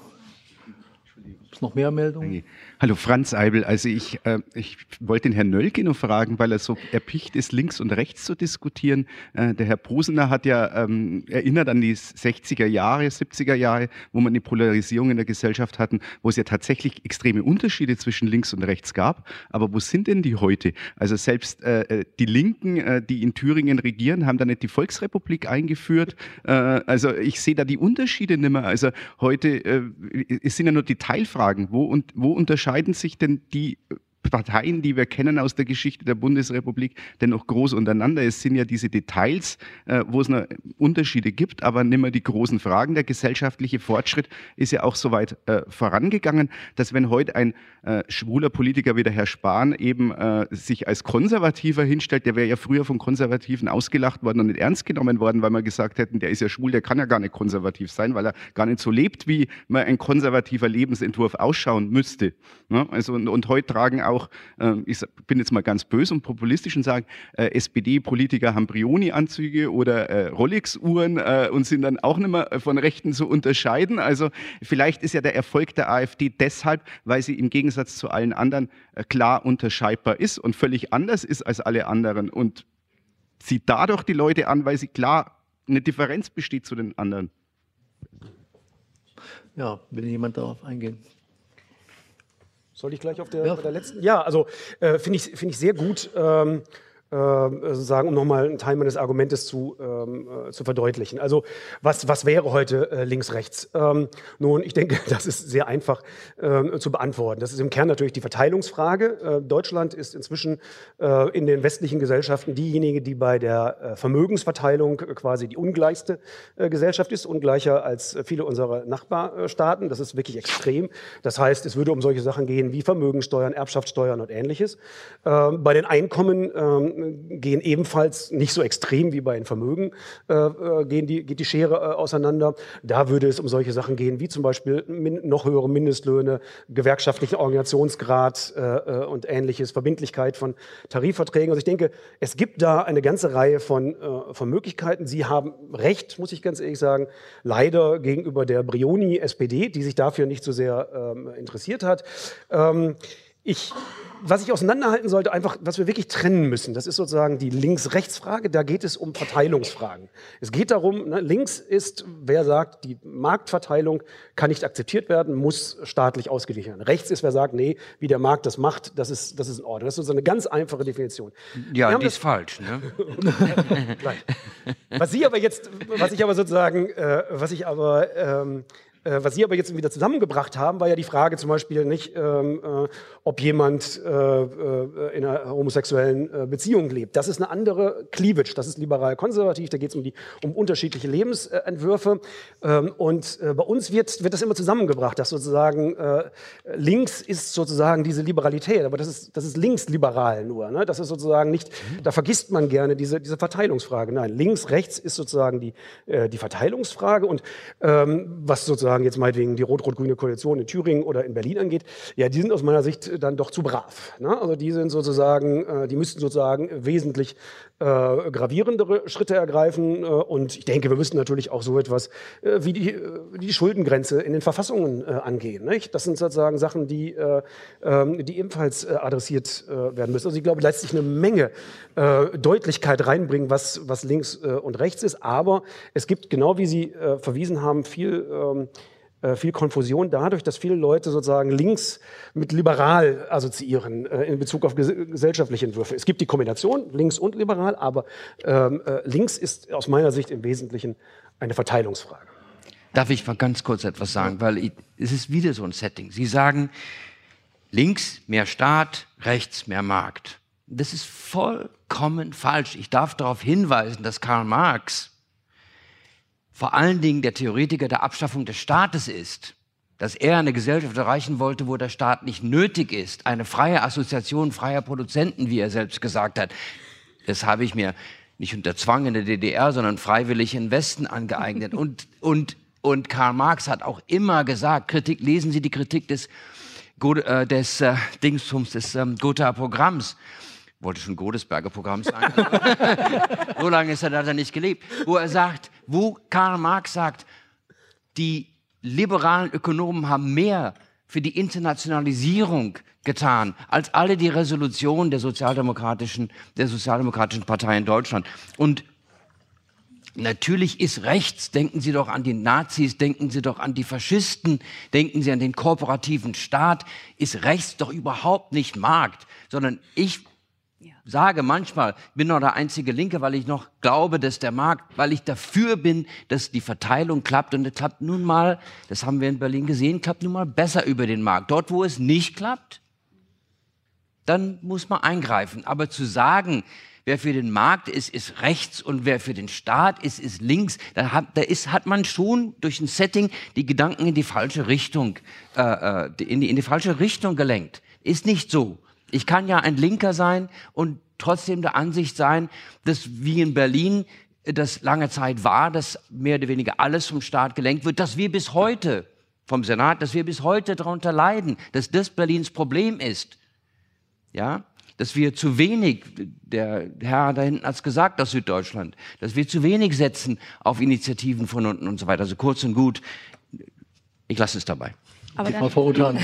noch mehr Meldungen? Hallo Franz Eibel, also ich, äh, ich wollte den Herrn Nölke noch fragen, weil er so erpicht ist, links und rechts zu diskutieren. Äh, der Herr Posener hat ja ähm, erinnert an die 60er Jahre, 70er Jahre, wo man eine Polarisierung in der Gesellschaft hatten, wo es ja tatsächlich extreme Unterschiede zwischen links und rechts gab. Aber wo sind denn die heute? Also selbst äh, äh die Linken, äh, die in Thüringen regieren, haben da nicht die Volksrepublik eingeführt. Äh, also ich sehe da die Unterschiede nicht mehr. Also heute es sind ja nur die Teilfragen. Wo, und, wo unterscheiden sich denn die Parteien, die wir kennen aus der Geschichte der Bundesrepublik, denn noch groß untereinander. Es sind ja diese Details, äh, wo es noch Unterschiede gibt, aber nicht mehr die großen Fragen. Der gesellschaftliche Fortschritt ist ja auch so weit äh, vorangegangen, dass wenn heute ein äh, schwuler Politiker wie der Herr Spahn eben sich als Konservativer hinstellt, der wäre ja früher von Konservativen ausgelacht worden und nicht ernst genommen worden, weil man gesagt hätten, der ist ja schwul, der kann ja gar nicht konservativ sein, weil er gar nicht so lebt, wie man ein konservativer Lebensentwurf ausschauen müsste. Ne? Also, und, heute tragen auch, äh, ich bin jetzt mal ganz böse und populistisch und sage, äh, SPD-Politiker haben Brioni-Anzüge oder äh, Rolex-Uhren äh, und sind dann auch nicht mehr von Rechten zu unterscheiden. Also vielleicht ist ja der Erfolg der AfD deshalb, weil sie im Gegensatz zu allen anderen klar unterscheidbar ist und völlig anders ist als alle anderen und zieht dadurch die Leute an, weil sie klar eine Differenz besteht zu den anderen. Ja, will jemand darauf eingehen? Soll ich gleich auf der, ja. der letzten? Ja, also äh, finde ich, find ich sehr gut. Ähm, äh, sagen, um nochmal einen Teil meines Argumentes zu, ähm, äh, zu verdeutlichen. Also was, was wäre heute äh, links-rechts? Ähm, nun, ich denke, *laughs* das ist sehr einfach ähm, zu beantworten. Das ist im Kern natürlich die Verteilungsfrage. Äh, Deutschland ist inzwischen äh, in den westlichen Gesellschaften diejenige, die bei der äh, Vermögensverteilung quasi die ungleichste Gesellschaft ist, ungleicher als viele unserer Nachbarstaaten. Das ist wirklich extrem. Das heißt, es würde um solche Sachen gehen wie Vermögensteuern, Erbschaftssteuern und ähnliches. Ähm, bei den Einkommen ähm, gehen ebenfalls nicht so extrem wie bei den Vermögen, äh, äh, gehen die, geht die Schere äh, auseinander. Da würde es um solche Sachen gehen, wie zum Beispiel noch höhere Mindestlöhne, gewerkschaftlichen Organisationsgrad äh, äh, und ähnliches, Verbindlichkeit von Tarifverträgen. Also ich denke, es gibt da eine ganze Reihe von, äh, von Möglichkeiten. Sie haben recht, muss ich ganz ehrlich sagen, leider gegenüber der Brioni-SPD, die sich dafür nicht so sehr ähm, interessiert hat. Ähm, ich was ich auseinanderhalten sollte, einfach, was wir wirklich trennen müssen, das ist sozusagen die Links-Rechts-Frage, da geht es um Verteilungsfragen. Es geht darum, ne, links ist, wer sagt, die Marktverteilung kann nicht akzeptiert werden, muss staatlich ausgeglichen werden. Rechts ist, wer sagt, nee, wie der Markt das macht, das ist, das ist in Ordnung. Das ist sozusagen eine ganz einfache Definition. Ja, die ist falsch. Ne? *laughs* was Sie aber jetzt, was ich aber sozusagen, äh, was ich aber ähm, äh, was Sie aber jetzt wieder zusammengebracht haben, war ja die Frage zum Beispiel nicht, ähm, äh, ob jemand äh, äh, in einer homosexuellen äh, Beziehung lebt. Das ist eine andere Cleavage, das ist liberal-konservativ, da geht es um, um unterschiedliche Lebensentwürfe. Ähm, und bei uns wird, wird das immer zusammengebracht, dass sozusagen links ist sozusagen diese Liberalität, aber das ist, das ist linksliberal nur. Ne? Das ist sozusagen nicht, da vergisst man gerne diese, diese Verteilungsfrage. Nein, links, rechts ist sozusagen die, die Verteilungsfrage und ähm, was sozusagen sozusagen jetzt meinetwegen die rot-rot-grüne Koalition in Thüringen oder in Berlin angeht, ja, die sind aus meiner Sicht dann doch zu brav. Ne? Also die sind sozusagen, äh, die müssten sozusagen wesentlich äh, gravierendere Schritte ergreifen. Äh, und ich denke, wir müssen natürlich auch so etwas äh, wie die, äh, die Schuldengrenze in den Verfassungen äh, angehen. Nicht? Das sind sozusagen Sachen, die, ähm, die ebenfalls adressiert werden müssen. Also ich glaube, letztlich eine Menge Deutlichkeit reinbringen, was, was links und rechts ist. Aber es gibt, genau wie Sie verwiesen haben, viel ähm, äh, viel Konfusion dadurch, dass viele Leute sozusagen links mit liberal assoziieren äh, in Bezug auf ges gesellschaftliche Entwürfe. Es gibt die Kombination links und liberal, aber ähm, äh, links ist aus meiner Sicht im Wesentlichen eine Verteilungsfrage. Darf ich mal ganz kurz etwas sagen, weil ich, es ist wieder so ein Setting. Sie sagen, links mehr Staat, rechts mehr Markt. Das ist vollkommen falsch. Ich darf darauf hinweisen, dass Karl Marx vor allen Dingen der Theoretiker der Abschaffung des Staates ist, dass er eine Gesellschaft erreichen wollte, wo der Staat nicht nötig ist, eine freie Assoziation freier Produzenten, wie er selbst gesagt hat. Das habe ich mir nicht unter Zwang in der DDR, sondern freiwillig im Westen angeeignet. Und, und, und Karl Marx hat auch immer gesagt, Kritik, lesen Sie die Kritik des, äh, des äh, Dingsums, des ähm, Gotha Programms wollte schon Godesberger Programm sagen. *laughs* so lange ist er da nicht gelebt. Wo er sagt, wo Karl Marx sagt, die liberalen Ökonomen haben mehr für die Internationalisierung getan als alle die Resolutionen der sozialdemokratischen, der sozialdemokratischen Partei in Deutschland. Und Natürlich ist rechts, denken Sie doch an die Nazis, denken Sie doch an die Faschisten, denken Sie an den kooperativen Staat, ist rechts doch überhaupt nicht Markt, sondern ich sage manchmal, ich bin noch der einzige Linke, weil ich noch glaube, dass der Markt, weil ich dafür bin, dass die Verteilung klappt und es klappt nun mal, das haben wir in Berlin gesehen, klappt nun mal besser über den Markt. Dort, wo es nicht klappt, dann muss man eingreifen. Aber zu sagen, wer für den Markt ist, ist rechts und wer für den Staat ist, ist links, da hat, da ist, hat man schon durch ein Setting die Gedanken in die falsche Richtung, äh, äh in, die, in die falsche Richtung gelenkt. Ist nicht so. Ich kann ja ein Linker sein und trotzdem der Ansicht sein, dass wie in Berlin das lange Zeit war, dass mehr oder weniger alles vom Staat gelenkt wird, dass wir bis heute vom Senat, dass wir bis heute darunter leiden, dass das Berlins Problem ist. Ja, dass wir zu wenig, der Herr da hinten hat es gesagt aus Süddeutschland, dass wir zu wenig setzen auf Initiativen von unten und so weiter. Also kurz und gut, ich lasse es dabei. Aber dann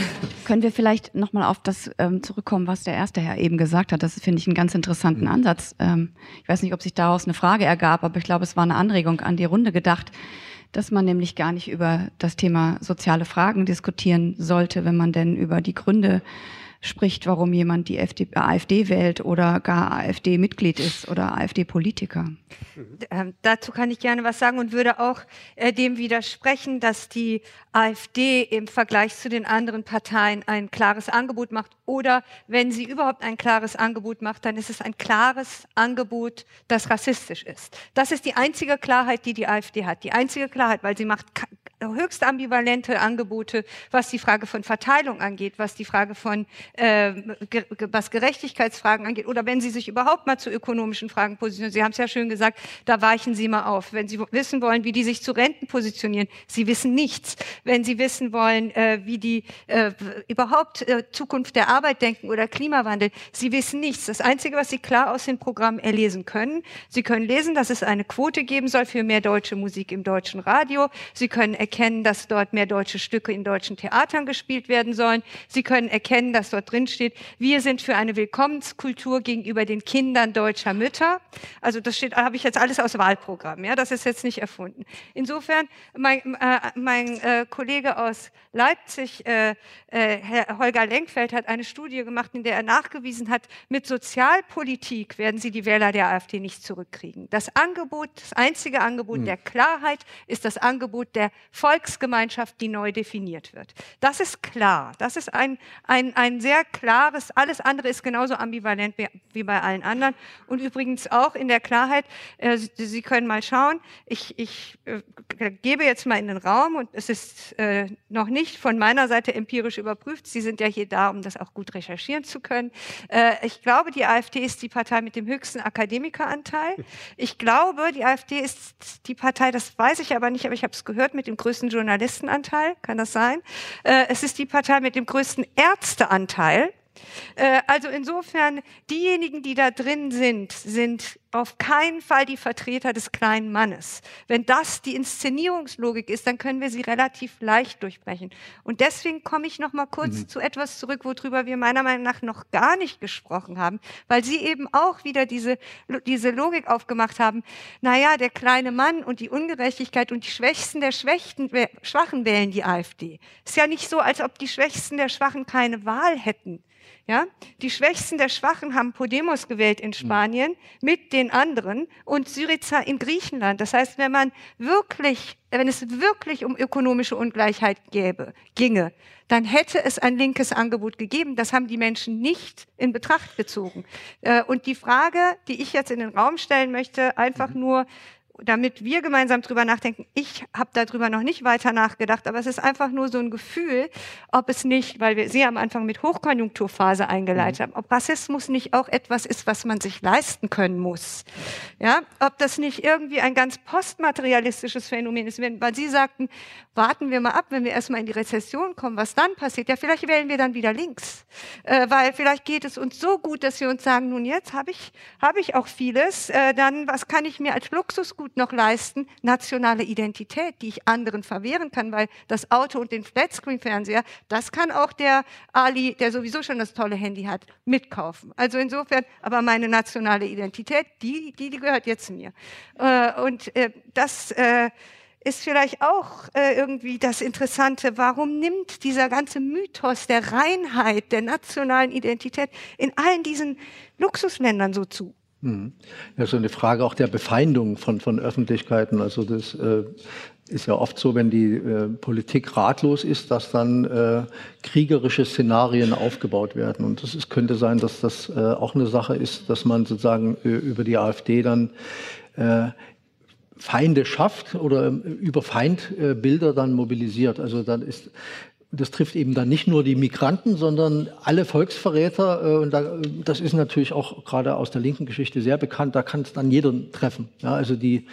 können wir vielleicht nochmal auf das ähm, zurückkommen, was der erste Herr eben gesagt hat. Das finde ich einen ganz interessanten mhm. Ansatz. Ähm, ich weiß nicht, ob sich daraus eine Frage ergab, aber ich glaube, es war eine Anregung an die Runde gedacht, dass man nämlich gar nicht über das Thema soziale Fragen diskutieren sollte, wenn man denn über die Gründe spricht, warum jemand die FD, AfD wählt oder gar AfD-Mitglied ist oder AfD-Politiker. Ähm, dazu kann ich gerne was sagen und würde auch äh, dem widersprechen, dass die AfD im Vergleich zu den anderen Parteien ein klares Angebot macht oder wenn sie überhaupt ein klares Angebot macht, dann ist es ein klares Angebot, das rassistisch ist. Das ist die einzige Klarheit, die die AfD hat. Die einzige Klarheit, weil sie macht höchst ambivalente Angebote, was die Frage von Verteilung angeht, was die Frage von äh, was Gerechtigkeitsfragen angeht oder wenn Sie sich überhaupt mal zu ökonomischen Fragen positionieren. Sie haben es ja schön gesagt, da weichen Sie mal auf. Wenn Sie wissen wollen, wie die sich zu Renten positionieren, Sie wissen nichts. Wenn Sie wissen wollen, äh, wie die äh, überhaupt äh, Zukunft der Arbeit denken oder Klimawandel, Sie wissen nichts. Das Einzige, was Sie klar aus den Programmen erlesen können, Sie können lesen, dass es eine Quote geben soll für mehr deutsche Musik im deutschen Radio. Sie können erkennen, dass dort mehr deutsche Stücke in deutschen Theatern gespielt werden sollen. Sie können erkennen, dass dort drin steht, wir sind für eine Willkommenskultur gegenüber den Kindern deutscher Mütter. Also das steht, habe ich jetzt alles aus Wahlprogramm. Ja, das ist jetzt nicht erfunden. Insofern, mein, äh, mein äh, Kollege aus Leipzig, äh, äh, Herr Holger Lenkfeld, hat eine Studie gemacht, in der er nachgewiesen hat, mit Sozialpolitik werden Sie die Wähler der AfD nicht zurückkriegen. Das Angebot, das einzige Angebot mhm. der Klarheit ist das Angebot der Volksgemeinschaft, die neu definiert wird. Das ist klar. Das ist ein, ein, ein sehr klares, alles andere ist genauso ambivalent wie, bei allen anderen. Und übrigens auch in der Klarheit, äh, Sie können mal schauen, ich, ich äh, gebe jetzt mal in den Raum und es ist äh, noch nicht von meiner Seite empirisch überprüft. Sie sind ja hier da, um das auch gut recherchieren zu können. Äh, ich glaube, die AfD ist die Partei mit dem höchsten Akademikeranteil. Ich glaube, die AfD ist die Partei, das weiß ich aber nicht, aber ich habe es gehört, mit dem größten Journalistenanteil. Kann das sein? Äh, es ist die Partei mit dem größten Ärzteanteil. Äh, also insofern, diejenigen, die da drin sind, sind auf keinen Fall die Vertreter des kleinen Mannes. Wenn das die Inszenierungslogik ist, dann können wir sie relativ leicht durchbrechen. Und deswegen komme ich noch mal kurz mhm. zu etwas zurück, worüber wir meiner Meinung nach noch gar nicht gesprochen haben, weil Sie eben auch wieder diese, diese Logik aufgemacht haben. Naja, der kleine Mann und die Ungerechtigkeit und die Schwächsten der Schwächten, Schwachen wählen die AfD. Ist ja nicht so, als ob die Schwächsten der Schwachen keine Wahl hätten. Ja? Die Schwächsten der Schwachen haben Podemos gewählt in Spanien mit den anderen und Syriza in Griechenland. Das heißt, wenn man wirklich, wenn es wirklich um ökonomische Ungleichheit gäbe, ginge, dann hätte es ein linkes Angebot gegeben. Das haben die Menschen nicht in Betracht gezogen. Äh, und die Frage, die ich jetzt in den Raum stellen möchte, einfach mhm. nur, damit wir gemeinsam drüber nachdenken. Ich habe darüber noch nicht weiter nachgedacht, aber es ist einfach nur so ein Gefühl, ob es nicht, weil wir Sie am Anfang mit Hochkonjunkturphase eingeleitet mhm. haben, ob Rassismus nicht auch etwas ist, was man sich leisten können muss. Ja, ob das nicht irgendwie ein ganz postmaterialistisches Phänomen ist, wenn, weil Sie sagten, warten wir mal ab, wenn wir erstmal in die Rezession kommen, was dann passiert. Ja, vielleicht wählen wir dann wieder links, äh, weil vielleicht geht es uns so gut, dass wir uns sagen, nun jetzt habe ich, habe ich auch vieles, äh, dann was kann ich mir als Luxusgut gut noch leisten, nationale Identität, die ich anderen verwehren kann, weil das Auto und den Flatscreen-Fernseher, das kann auch der Ali, der sowieso schon das tolle Handy hat, mitkaufen. Also insofern, aber meine nationale Identität, die, die, die gehört jetzt mir. Äh, und äh, das äh, ist vielleicht auch äh, irgendwie das Interessante, warum nimmt dieser ganze Mythos der Reinheit, der nationalen Identität in allen diesen Luxusländern so zu? Mhm. Ja, so eine Frage auch der Befeindung von, von Öffentlichkeiten. Also das, äh, ist ja oft so, wenn die äh, Politik ratlos ist, dass dann äh, kriegerische Szenarien aufgebaut werden. Und es könnte sein, dass das äh, auch eine Sache ist, dass man sozusagen äh, über die AfD dann äh, Feinde schafft oder über Feindbilder dann mobilisiert. Also dann ist das trifft eben dann nicht nur die Migranten, sondern alle Volksverräter. Äh, und da, das ist natürlich auch gerade aus der linken Geschichte sehr bekannt. Da kann es dann jeder treffen. Ja, also die,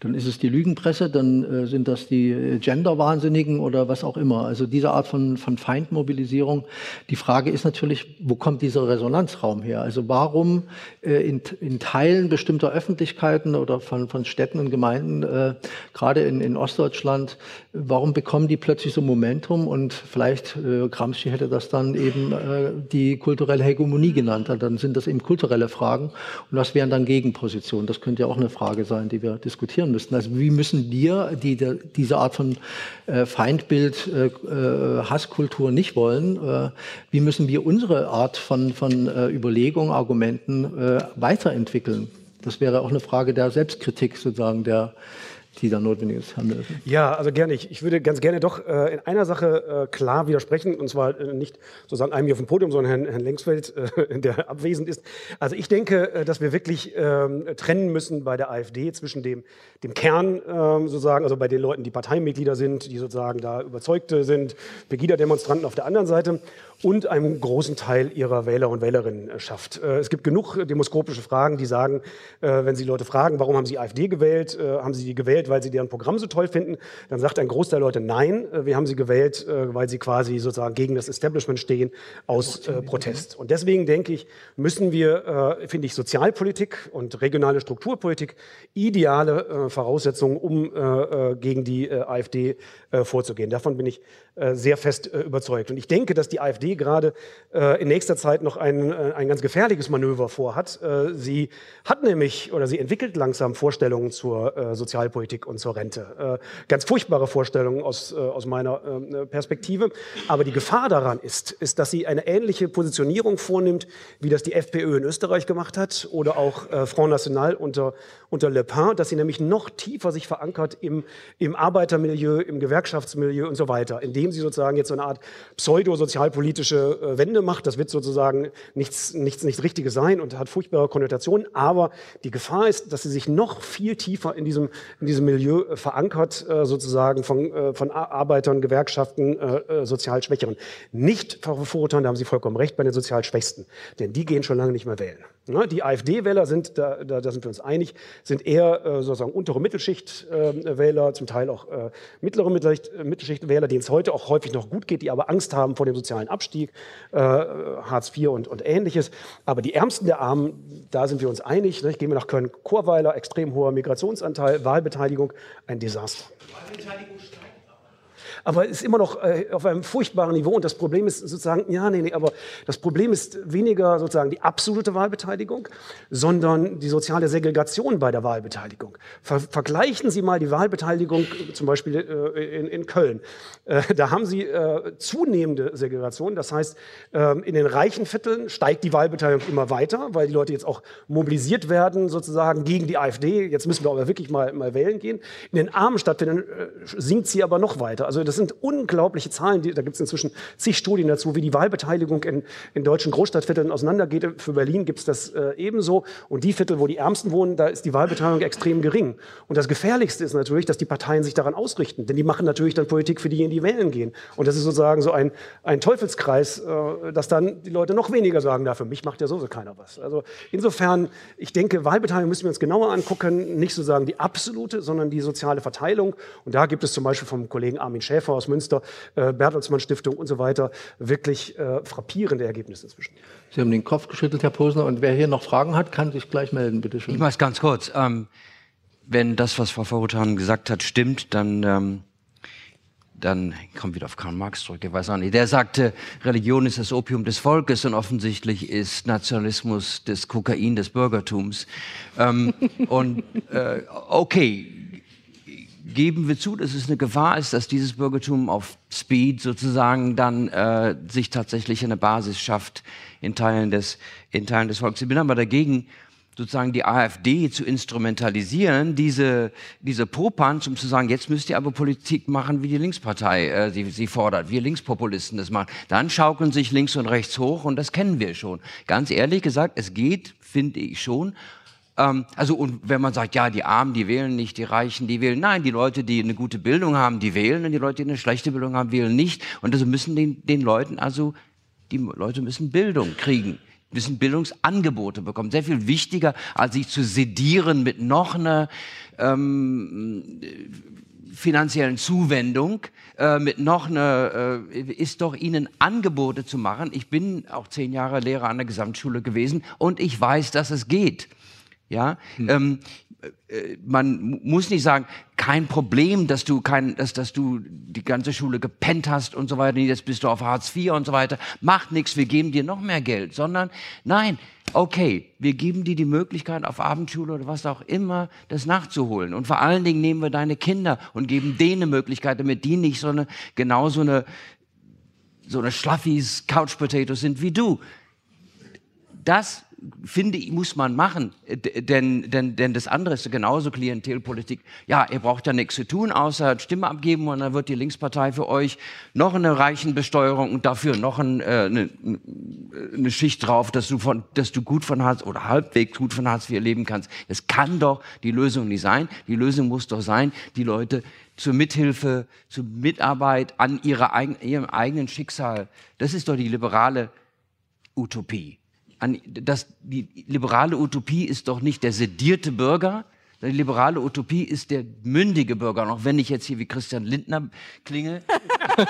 dann ist es die Lügenpresse, dann äh, sind das die Genderwahnsinnigen oder was auch immer. Also diese Art von, von Feindmobilisierung. Die Frage ist natürlich, wo kommt dieser Resonanzraum her? Also warum äh, in, in Teilen bestimmter Öffentlichkeiten oder von, von Städten und Gemeinden, äh, gerade in, in Ostdeutschland, warum bekommen die plötzlich so Momentum und vielleicht äh, Gramsci hätte das dann eben äh, die kulturelle Hegemonie genannt. Dann sind das eben kulturelle Fragen und das wären dann Gegenpositionen. Das könnte ja auch eine Frage sein, die wir diskutieren müssten. Also wie müssen wir, die der, diese Art von äh, Feindbild, äh, äh, Hasskultur nicht wollen, äh, wie müssen wir unsere Art von, von äh, Überlegung, Argumenten weiterentwickeln? Das wäre auch eine Frage der Selbstkritik sozusagen der die da notwendig ist, Mölfen. Ja, also gerne. Ich, ich würde ganz gerne doch äh, in einer Sache äh, klar widersprechen, und zwar äh, nicht sozusagen einem hier auf dem Podium, sondern Herrn, Herrn Lengsfeld, äh, *laughs* der abwesend ist. Also ich denke, äh, dass wir wirklich ähm, trennen müssen bei der AfD zwischen dem, dem Kern ähm, sozusagen, also bei den Leuten, die Parteimitglieder sind, die sozusagen da Überzeugte sind, Pegida-Demonstranten auf der anderen Seite und einem großen Teil ihrer Wähler und Wählerinnen äh, schafft. Äh, es gibt genug demoskopische Fragen, die sagen, äh, wenn Sie Leute fragen, warum haben Sie AfD gewählt, haben Sie die gewählt, weil Sie deren Programm so toll finden, dann sagt ein Großteil der Leute, nein, wir haben sie gewählt, weil sie quasi sozusagen gegen das Establishment stehen aus Protest. Und deswegen denke ich, müssen wir, finde ich, Sozialpolitik und regionale Strukturpolitik ideale Voraussetzungen, um gegen die AfD vorzugehen. Davon bin ich sehr fest überzeugt. Und ich denke, dass die AfD gerade äh, in nächster Zeit noch ein, äh, ein ganz gefährliches Manöver vorhat. Äh, sie hat nämlich oder sie entwickelt langsam Vorstellungen zur äh, Sozialpolitik und zur Rente. Äh, ganz furchtbare Vorstellungen aus, äh, aus meiner Perspektive. Aber die Gefahr daran ist, ist, dass sie eine ähnliche Positionierung vornimmt, wie das die FPÖ in Österreich gemacht hat oder auch Front National unter, unter Le Pen, dass sie nämlich noch tiefer sich verankert im, im Arbeitermilieu, im Gewerkschaftsmilieu und so weiter, indem sie sozusagen jetzt so eine Art pseudo-sozialpolitische politische äh, Wende macht. Das wird sozusagen nichts, nichts, nichts Richtiges sein und hat furchtbare Konnotationen. Aber die Gefahr ist, dass sie sich noch viel tiefer in diesem, in diesem Milieu äh, verankert, äh, sozusagen von, von Arbeitern, Gewerkschaften, sozial Schwächeren. Nicht verurteilen, da haben Sie vollkommen recht, bei den sozial Schwächsten. Denn die gehen schon lange nicht mehr wählen. Ne, die AfD-Wähler sind, da, da, da, sind wir uns einig, sind eher sozusagen untere Mittelschicht-Wähler, zum Teil auch mittlere Mittelschicht-Wähler, denen es heute auch häufig noch gut geht, die aber Angst haben vor dem sozialen Abstieg äh, Hartz IV und, und ähnliches. Aber die Ärmsten der Armen, da sind wir uns einig. Ne? Gehen wir nach Köln-Chorweiler, extrem hoher Migrationsanteil, Wahlbeteiligung, ein Desaster. Wahlbeteiligung aber ist immer noch äh, auf einem furchtbaren Niveau. Und das Problem ist sozusagen, ja, nee, nee, aber das Problem ist weniger sozusagen die absolute Wahlbeteiligung, sondern die soziale Segregation bei der Wahlbeteiligung. Ver vergleichen Sie mal die Wahlbeteiligung zum Beispiel äh, in, in, Köln. Äh, da haben Sie äh, zunehmende Segregation. Das heißt, ähm, in den reichen Vierteln steigt die Wahlbeteiligung immer weiter, weil die Leute jetzt auch mobilisiert werden, sozusagen gegen die AfD. Jetzt müssen wir aber wirklich mal, mal wählen gehen. In den armen Stadtvierteln äh, sinkt sie aber noch weiter. Also das sind unglaubliche Zahlen. Die, da gibt es inzwischen zig Studien dazu, wie die Wahlbeteiligung in, in deutschen Großstadtvierteln auseinandergeht. Für Berlin gibt es das äh, ebenso. Und die Viertel, wo die Ärmsten wohnen, da ist die Wahlbeteiligung extrem gering. Und das Gefährlichste ist natürlich, dass die Parteien sich daran ausrichten. Denn die machen natürlich dann Politik für diejenigen, die wählen gehen. Und das ist sozusagen so ein, ein Teufelskreis, äh, dass dann die Leute noch weniger sagen, da für mich macht ja sowieso keiner was. Also insofern, ich denke, Wahlbeteiligung müssen wir uns genauer angucken. Nicht sozusagen die absolute, sondern die soziale Verteilung. Und da gibt es zum Beispiel vom Kollegen Armin Schäfer Schäfer aus Münster, äh, Bertelsmann Stiftung und so weiter, wirklich äh, frappierende Ergebnisse inzwischen. Sie haben den Kopf geschüttelt, Herr Posner. Und wer hier noch Fragen hat, kann sich gleich melden, bitte schön. Ich mache es ganz kurz. Ähm, wenn das, was Frau Verhutan gesagt hat, stimmt, dann... Ähm dann kommt wieder auf Karl Marx zurück, ich weiß auch nicht. Der sagte, Religion ist das Opium des Volkes und offensichtlich ist Nationalismus das Kokain des Bürgertums. Ähm, und äh, okay, geben wir zu, dass es eine Gefahr ist, dass dieses Bürgertum auf Speed sozusagen dann äh, sich tatsächlich eine Basis schafft in Teilen des, in Teilen des Volkes. Ich bin aber dagegen, sozusagen die AfD zu instrumentalisieren, diese, diese Popanz, um zu sagen, jetzt müsst ihr aber Politik machen, wie die Linkspartei äh, sie, sie fordert, wir Linkspopulisten das machen. Dann schaukeln sich links und rechts hoch und das kennen wir schon. Ganz ehrlich gesagt, es geht, finde ich schon, ähm, also und wenn man sagt, ja, die Armen, die wählen nicht, die Reichen, die wählen, nein, die Leute, die eine gute Bildung haben, die wählen und die Leute, die eine schlechte Bildung haben, wählen nicht. Und also müssen den, den Leuten also, die Leute müssen Bildung kriegen müssen Bildungsangebote bekommen. Sehr viel wichtiger, als sich zu sedieren mit noch einer ähm, finanziellen Zuwendung, äh, mit noch einer, äh, ist doch ihnen Angebote zu machen. Ich bin auch zehn Jahre Lehrer an der Gesamtschule gewesen und ich weiß, dass es geht. Ja, hm. ähm, äh, man muss nicht sagen, kein Problem, dass du kein, dass, dass du die ganze Schule gepennt hast und so weiter, jetzt bist du auf Hartz IV und so weiter. Macht nichts, wir geben dir noch mehr Geld, sondern nein, okay, wir geben dir die Möglichkeit, auf Abendschule oder was auch immer, das nachzuholen. Und vor allen Dingen nehmen wir deine Kinder und geben denen eine Möglichkeit, damit die nicht so eine, genau so eine, so eine Schlaffis, Couch Potatoes sind wie du. Das finde ich, muss man machen, denn, denn, denn das andere ist genauso Klientelpolitik. Ja, ihr braucht ja nichts zu tun, außer Stimme abgeben und dann wird die Linkspartei für euch noch eine Reichenbesteuerung und dafür noch ein, äh, eine, eine Schicht drauf, dass du, von, dass du gut von Hartz oder halbwegs gut von Hartz IV leben kannst. Das kann doch die Lösung nicht sein. Die Lösung muss doch sein, die Leute zur Mithilfe, zur Mitarbeit an ihrer, ihrem eigenen Schicksal. Das ist doch die liberale Utopie an, das, die liberale Utopie ist doch nicht der sedierte Bürger, die liberale Utopie ist der mündige Bürger. Und auch wenn ich jetzt hier wie Christian Lindner klinge, äh,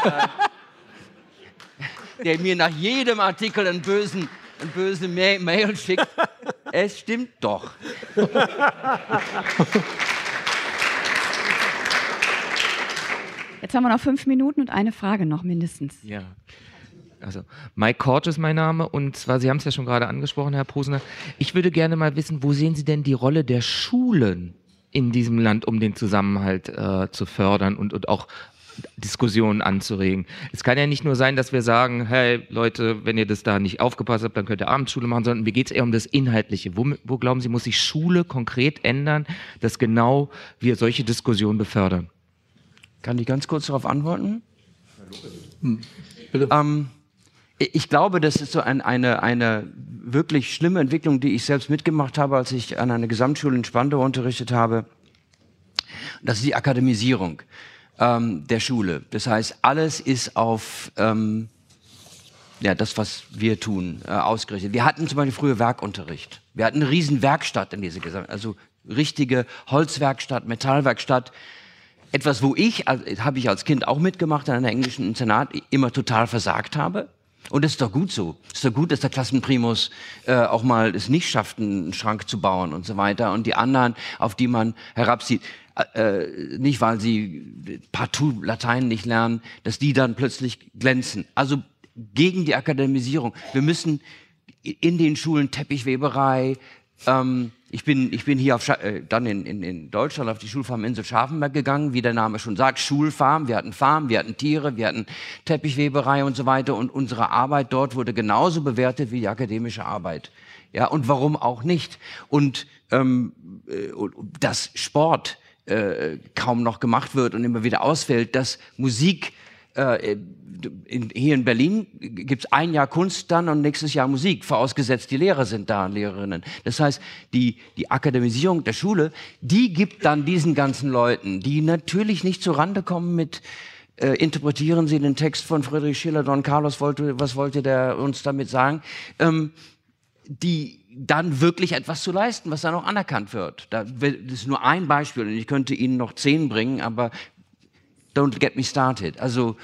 *laughs* der mir nach jedem Artikel einen bösen, einen bösen Mail schickt, es stimmt doch. Jetzt haben wir noch fünf Minuten und eine Frage noch mindestens. Ja. Also Mike Kort ist mein Name und zwar, Sie haben es ja schon gerade angesprochen, Herr Posner. Ich würde gerne mal wissen, wo sehen Sie denn die Rolle der Schulen in diesem Land, um den Zusammenhalt äh, zu fördern und, und auch Diskussionen anzuregen. Es kann ja nicht nur sein, dass wir sagen, hey Leute, wenn ihr das da nicht aufgepasst habt, dann könnt ihr Abendschule machen, sondern mir geht es eher um das Inhaltliche. Wo, wo glauben Sie, muss sich Schule konkret ändern, dass genau wir solche Diskussionen befördern? Kann ich ganz kurz darauf antworten? Hm. Bitte. Ähm, ich glaube, das ist so ein, eine, eine wirklich schlimme Entwicklung, die ich selbst mitgemacht habe, als ich an einer Gesamtschule in Spandau unterrichtet habe. Das ist die Akademisierung ähm, der Schule. Das heißt, alles ist auf ähm, ja, das, was wir tun, äh, ausgerichtet. Wir hatten zum Beispiel früher Werkunterricht. Wir hatten eine riesen Werkstatt in dieser Gesamt, also richtige Holzwerkstatt, Metallwerkstatt. Etwas, wo ich, also, habe ich als Kind auch mitgemacht in einem englischen Internat, immer total versagt habe. Und das ist doch gut so. Es ist doch gut, dass der Klassenprimus äh, auch mal es nicht schafft, einen Schrank zu bauen und so weiter. Und die anderen, auf die man herabsieht, äh, äh, nicht weil sie partout Latein nicht lernen, dass die dann plötzlich glänzen. Also gegen die Akademisierung. Wir müssen in den Schulen Teppichweberei, ähm, ich bin, ich bin hier auf, äh, dann in, in, in Deutschland auf die Schulfarm Insel Scharfenberg gegangen, wie der Name schon sagt, Schulfarm. Wir hatten Farm, wir hatten Tiere, wir hatten Teppichweberei und so weiter. Und unsere Arbeit dort wurde genauso bewertet wie die akademische Arbeit. Ja, und warum auch nicht? Und ähm, äh, dass Sport äh, kaum noch gemacht wird und immer wieder ausfällt, dass Musik äh, in, hier in Berlin gibt es ein Jahr Kunst dann und nächstes Jahr Musik, vorausgesetzt die Lehrer sind da, Lehrerinnen. Das heißt, die, die Akademisierung der Schule, die gibt dann diesen ganzen Leuten, die natürlich nicht zurande kommen mit, äh, interpretieren Sie den Text von Friedrich Schiller, Don Carlos wollte, was wollte der uns damit sagen, ähm, die dann wirklich etwas zu leisten, was dann auch anerkannt wird. das ist nur ein Beispiel und ich könnte Ihnen noch zehn bringen, aber don't get me started. Also,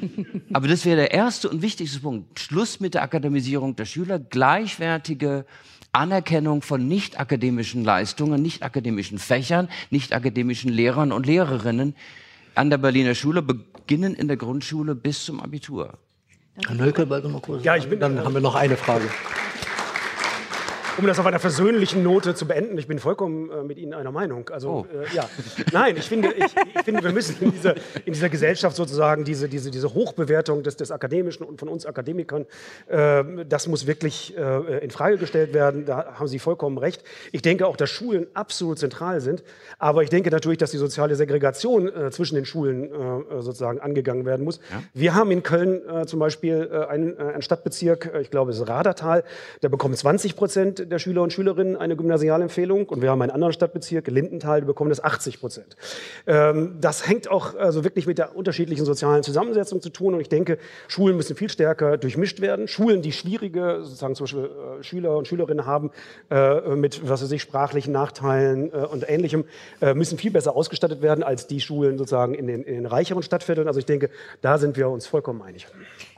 *laughs* aber das wäre der erste und wichtigste Punkt. Schluss mit der Akademisierung der Schüler, gleichwertige Anerkennung von nicht akademischen Leistungen, nicht akademischen Fächern, nicht akademischen Lehrern und Lehrerinnen an der Berliner Schule, beginnen in der Grundschule bis zum Abitur. Herr Nölke, warte mal kurz. Ja, ich bin, dann haben wir noch eine Frage. Um das auf einer versöhnlichen Note zu beenden, ich bin vollkommen äh, mit Ihnen einer Meinung. Also, Oh. äh, ja. Nein, ich finde, ich, ich finde wir müssen in dieser, in dieser Gesellschaft sozusagen diese, diese, diese Hochbewertung des, des Akademischen und von uns Akademikern, äh, das muss wirklich äh, in Frage gestellt werden. Da haben Sie vollkommen recht. Ich denke auch, dass Schulen absolut zentral sind. Aber ich denke natürlich, dass die soziale Segregation äh, zwischen den Schulen äh, sozusagen angegangen werden muss. Wir haben in Köln äh, zum Beispiel äh, einen, äh, einen Stadtbezirk, äh, ich glaube, es ist Radertal, da bekommen 20 Prozent der Schüler und Schülerinnen eine Gymnasialempfehlung. Und wir haben einen anderen Stadtbezirk, Lindenthal, die bekommen das 80 Prozent. Ähm, das hängt auch also wirklich mit der unterschiedlichen sozialen Zusammensetzung zu tun. Und ich denke, Schulen müssen viel stärker durchmischt werden. Schulen, die schwierige, sozusagen zum Beispiel äh, Schüler und Schülerinnen haben, äh, mit, was weiß ich, sprachlichen Nachteilen äh, und Ähnlichem, äh, müssen viel besser ausgestattet werden als die Schulen sozusagen in den, in den reicheren Stadtvierteln. Also ich denke, da sind wir uns vollkommen einig.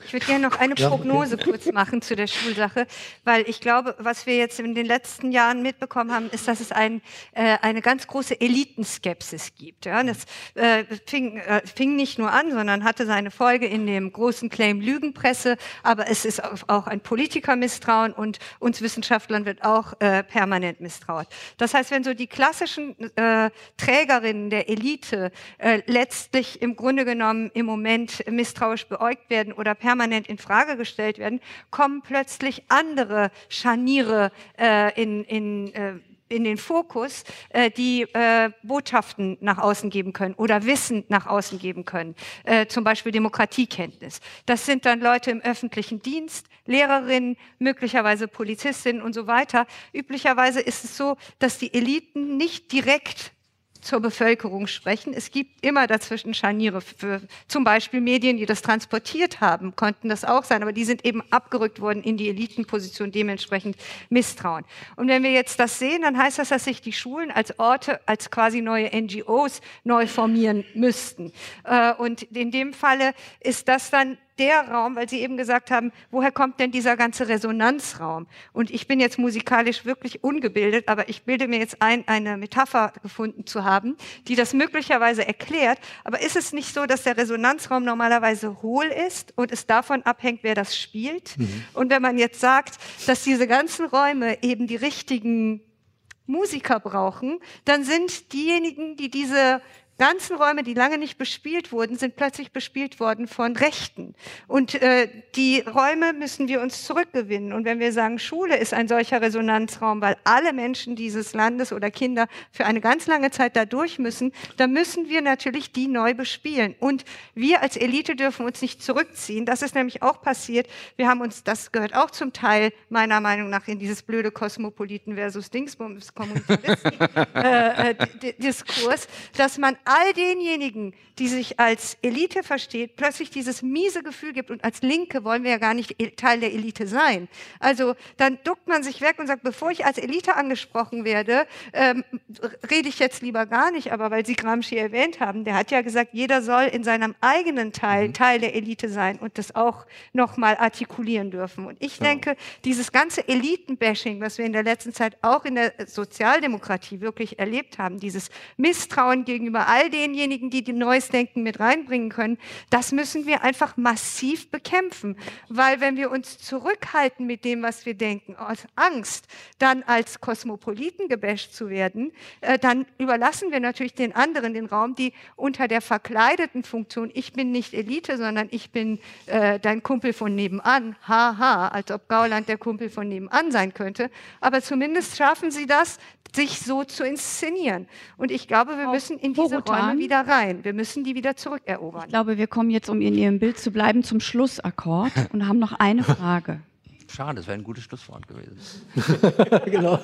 Ich würde gerne noch eine Prognose kurz machen zu der Schulsache, weil ich glaube, was wir jetzt in den letzten Jahren mitbekommen haben, ist, dass es ein, äh, eine ganz große Elitenskepsis gibt. Ja? Das äh, fing, äh, fing nicht nur an, sondern hatte seine Folge in dem großen Claim Lügenpresse, aber es ist auch auch ein Politikermisstrauen und uns Wissenschaftlern wird auch äh, permanent misstraut. Das heißt, wenn so die klassischen äh, Trägerinnen der Elite äh, letztlich im Grunde genommen im Moment misstrauisch beäugt werden oder permanent in Frage gestellt werden, kommen plötzlich andere Scharniere äh, in, in äh, in den Fokus, äh, die äh, Botschaften nach außen geben können oder Wissen nach außen geben können, äh, zum Beispiel Demokratiekenntnis. Das sind dann Leute im öffentlichen Dienst, Lehrerinnen, möglicherweise Polizistinnen und so weiter. Üblicherweise ist es so, dass die Eliten nicht direkt zur Bevölkerung sprechen. Es gibt immer dazwischen Scharniere für zum Beispiel Medien, die das transportiert haben, konnten das auch sein, aber die sind eben abgerückt worden in die Elitenposition, dementsprechend Misstrauen. Und wenn wir jetzt das sehen, dann heißt das, dass sich die Schulen als Orte, als quasi neue NGOs neu formieren müssten. Äh, Und in dem Falle ist das dann der Raum, weil Sie eben gesagt haben, woher kommt denn dieser ganze Resonanzraum? Und ich bin jetzt musikalisch wirklich ungebildet, aber ich bilde mir jetzt ein, eine Metapher gefunden zu haben, die das möglicherweise erklärt. Aber ist es nicht so, dass der Resonanzraum normalerweise hohl ist und es davon abhängt, wer das spielt? Und wenn man jetzt sagt, dass diese ganzen Räume eben die richtigen Musiker brauchen, dann sind diejenigen, die diese ganzen Räume, die lange nicht bespielt wurden, sind plötzlich bespielt worden von Rechten. Und äh, die Räume müssen wir uns zurückgewinnen. Und wenn wir sagen, Schule ist ein solcher Resonanzraum, weil alle Menschen dieses Landes oder Kinder für eine ganz lange Zeit da durch müssen, dann müssen wir natürlich die neu bespielen. Und wir als Elite dürfen uns nicht zurückziehen. Das ist nämlich auch passiert. Wir haben uns, das gehört auch zum Teil meiner Meinung nach in dieses blöde Kosmopoliten versus Dingsbums Kommunitaristen *laughs* äh, äh, dass man all denjenigen, die sich als Elite versteht, plötzlich dieses miese Gefühl gibt und als Linke wollen wir ja gar nicht El- Teil der Elite sein. Also dann duckt man sich weg und sagt, bevor ich als Elite angesprochen werde, ähm, rede ich jetzt lieber gar nicht, aber weil Sie Gramsci erwähnt haben, der hat ja gesagt, jeder soll in seinem eigenen Teil Teil der Elite sein und das auch nochmal artikulieren dürfen. Und ich denke, dieses ganze Elitenbashing, was wir in der letzten Zeit auch in der Sozialdemokratie wirklich erlebt haben, dieses Misstrauen gegenüber all denjenigen, die die neues Denken mit reinbringen können, das müssen wir einfach massiv bekämpfen. Weil wenn wir uns zurückhalten mit dem, was wir denken, aus Angst, dann als Kosmopoliten gebasht zu werden, äh, dann überlassen wir natürlich den anderen den Raum, die unter der verkleideten Funktion, ich bin nicht Elite, sondern ich bin äh, dein Kumpel von nebenan, haha, als ob Gauland der Kumpel von nebenan sein könnte. Aber zumindest schaffen sie das, sich so zu inszenieren. Und ich glaube, wir müssen in diese Bogota. Räume wieder rein. Wir müssen die wieder zurückerobern. Ich glaube, wir kommen jetzt, um in Ihrem Bild zu bleiben, zum Schlussakkord *laughs* und haben noch eine Frage. Schade, das wäre ein gutes Schlusswort gewesen. *laughs* *laughs* genau.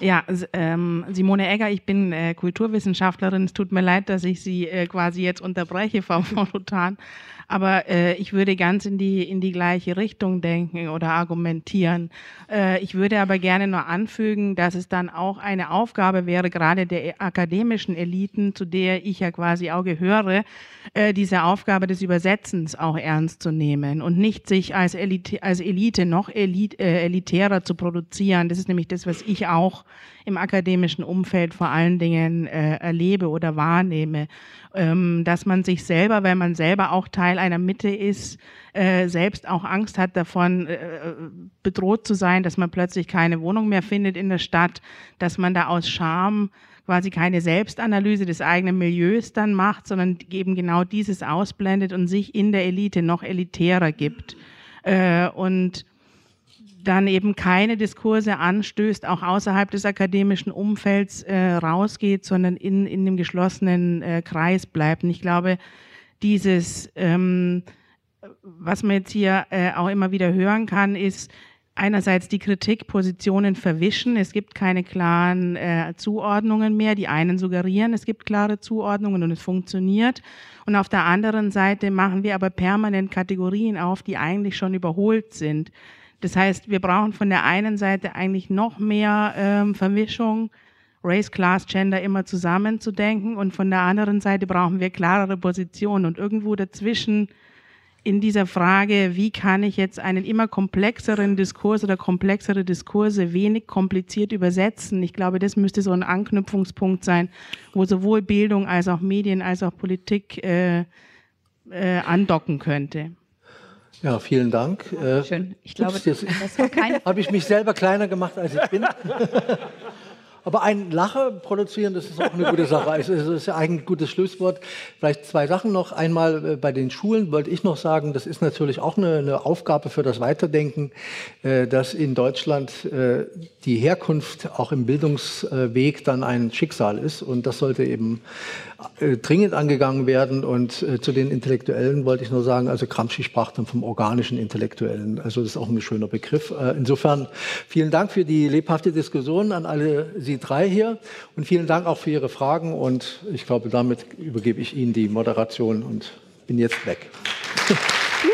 Ja, ähm, Simone Egger, ich bin äh, Kulturwissenschaftlerin. Es tut mir leid, dass ich Sie äh, quasi jetzt unterbreche, *laughs* Frau Rotan. Aber äh, ich würde ganz in die, in die gleiche Richtung denken oder argumentieren. Äh, ich würde aber gerne nur anfügen, dass es dann auch eine Aufgabe wäre, gerade der akademischen Eliten, zu der ich ja quasi auch gehöre, äh, diese Aufgabe des Übersetzens auch ernst zu nehmen und nicht sich als Elite, als Elite noch elit, äh, elitärer zu produzieren. Das ist nämlich das, was ich auch im akademischen Umfeld vor allen Dingen äh, erlebe oder wahrnehme, ähm, dass man sich selber, wenn man selber auch Teil einer Mitte ist, äh, selbst auch Angst hat davon, äh, bedroht zu sein, dass man plötzlich keine Wohnung mehr findet in der Stadt, dass man da aus Scham quasi keine Selbstanalyse des eigenen Milieus dann macht, sondern eben genau dieses ausblendet und sich in der Elite noch elitärer gibt. Äh, und dann eben keine Diskurse anstößt, auch außerhalb des akademischen Umfelds äh, rausgeht, sondern in, in dem geschlossenen äh, Kreis bleibt. Und ich glaube, dieses, ähm, was man jetzt hier äh, auch immer wieder hören kann, ist, einerseits die Kritik Positionen verwischen. Es gibt keine klaren äh, Zuordnungen mehr. Die einen suggerieren, es gibt klare Zuordnungen und es funktioniert. Und auf der anderen Seite machen wir aber permanent Kategorien auf, die eigentlich schon überholt sind. Das heißt, wir brauchen von der einen Seite eigentlich noch mehr ähm, Vermischung, Race, Class, Gender immer zusammenzudenken und von der anderen Seite brauchen wir klarere Positionen und irgendwo dazwischen in dieser Frage, wie kann ich jetzt einen immer komplexeren Diskurs oder komplexere Diskurse wenig kompliziert übersetzen. Ich glaube, das müsste so ein Anknüpfungspunkt sein, wo sowohl Bildung als auch Medien als auch Politik äh, äh, andocken könnte. Ja, vielen Dank. Äh, Schön. Ich glaube, ups, jetzt *laughs* habe ich mich selber kleiner gemacht, als ich bin. *laughs* Aber ein Lacher produzieren, das ist auch eine gute Sache. Es ist ja eigentlich ein gutes Schlusswort. Vielleicht zwei Sachen noch. Einmal äh, bei den Schulen wollte ich noch sagen, das ist natürlich auch eine, eine Aufgabe für das Weiterdenken, äh, dass in Deutschland äh, die Herkunft auch im Bildungsweg dann ein Schicksal ist. Und das sollte eben dringend angegangen werden. Und zu den Intellektuellen wollte ich nur sagen, also Gramsci sprach dann vom organischen Intellektuellen. Also das ist auch ein schöner Begriff. Insofern vielen Dank für die lebhafte Diskussion an alle Sie drei hier und vielen Dank auch für Ihre Fragen und ich glaube, damit übergebe ich Ihnen die Moderation und bin jetzt weg. *laughs*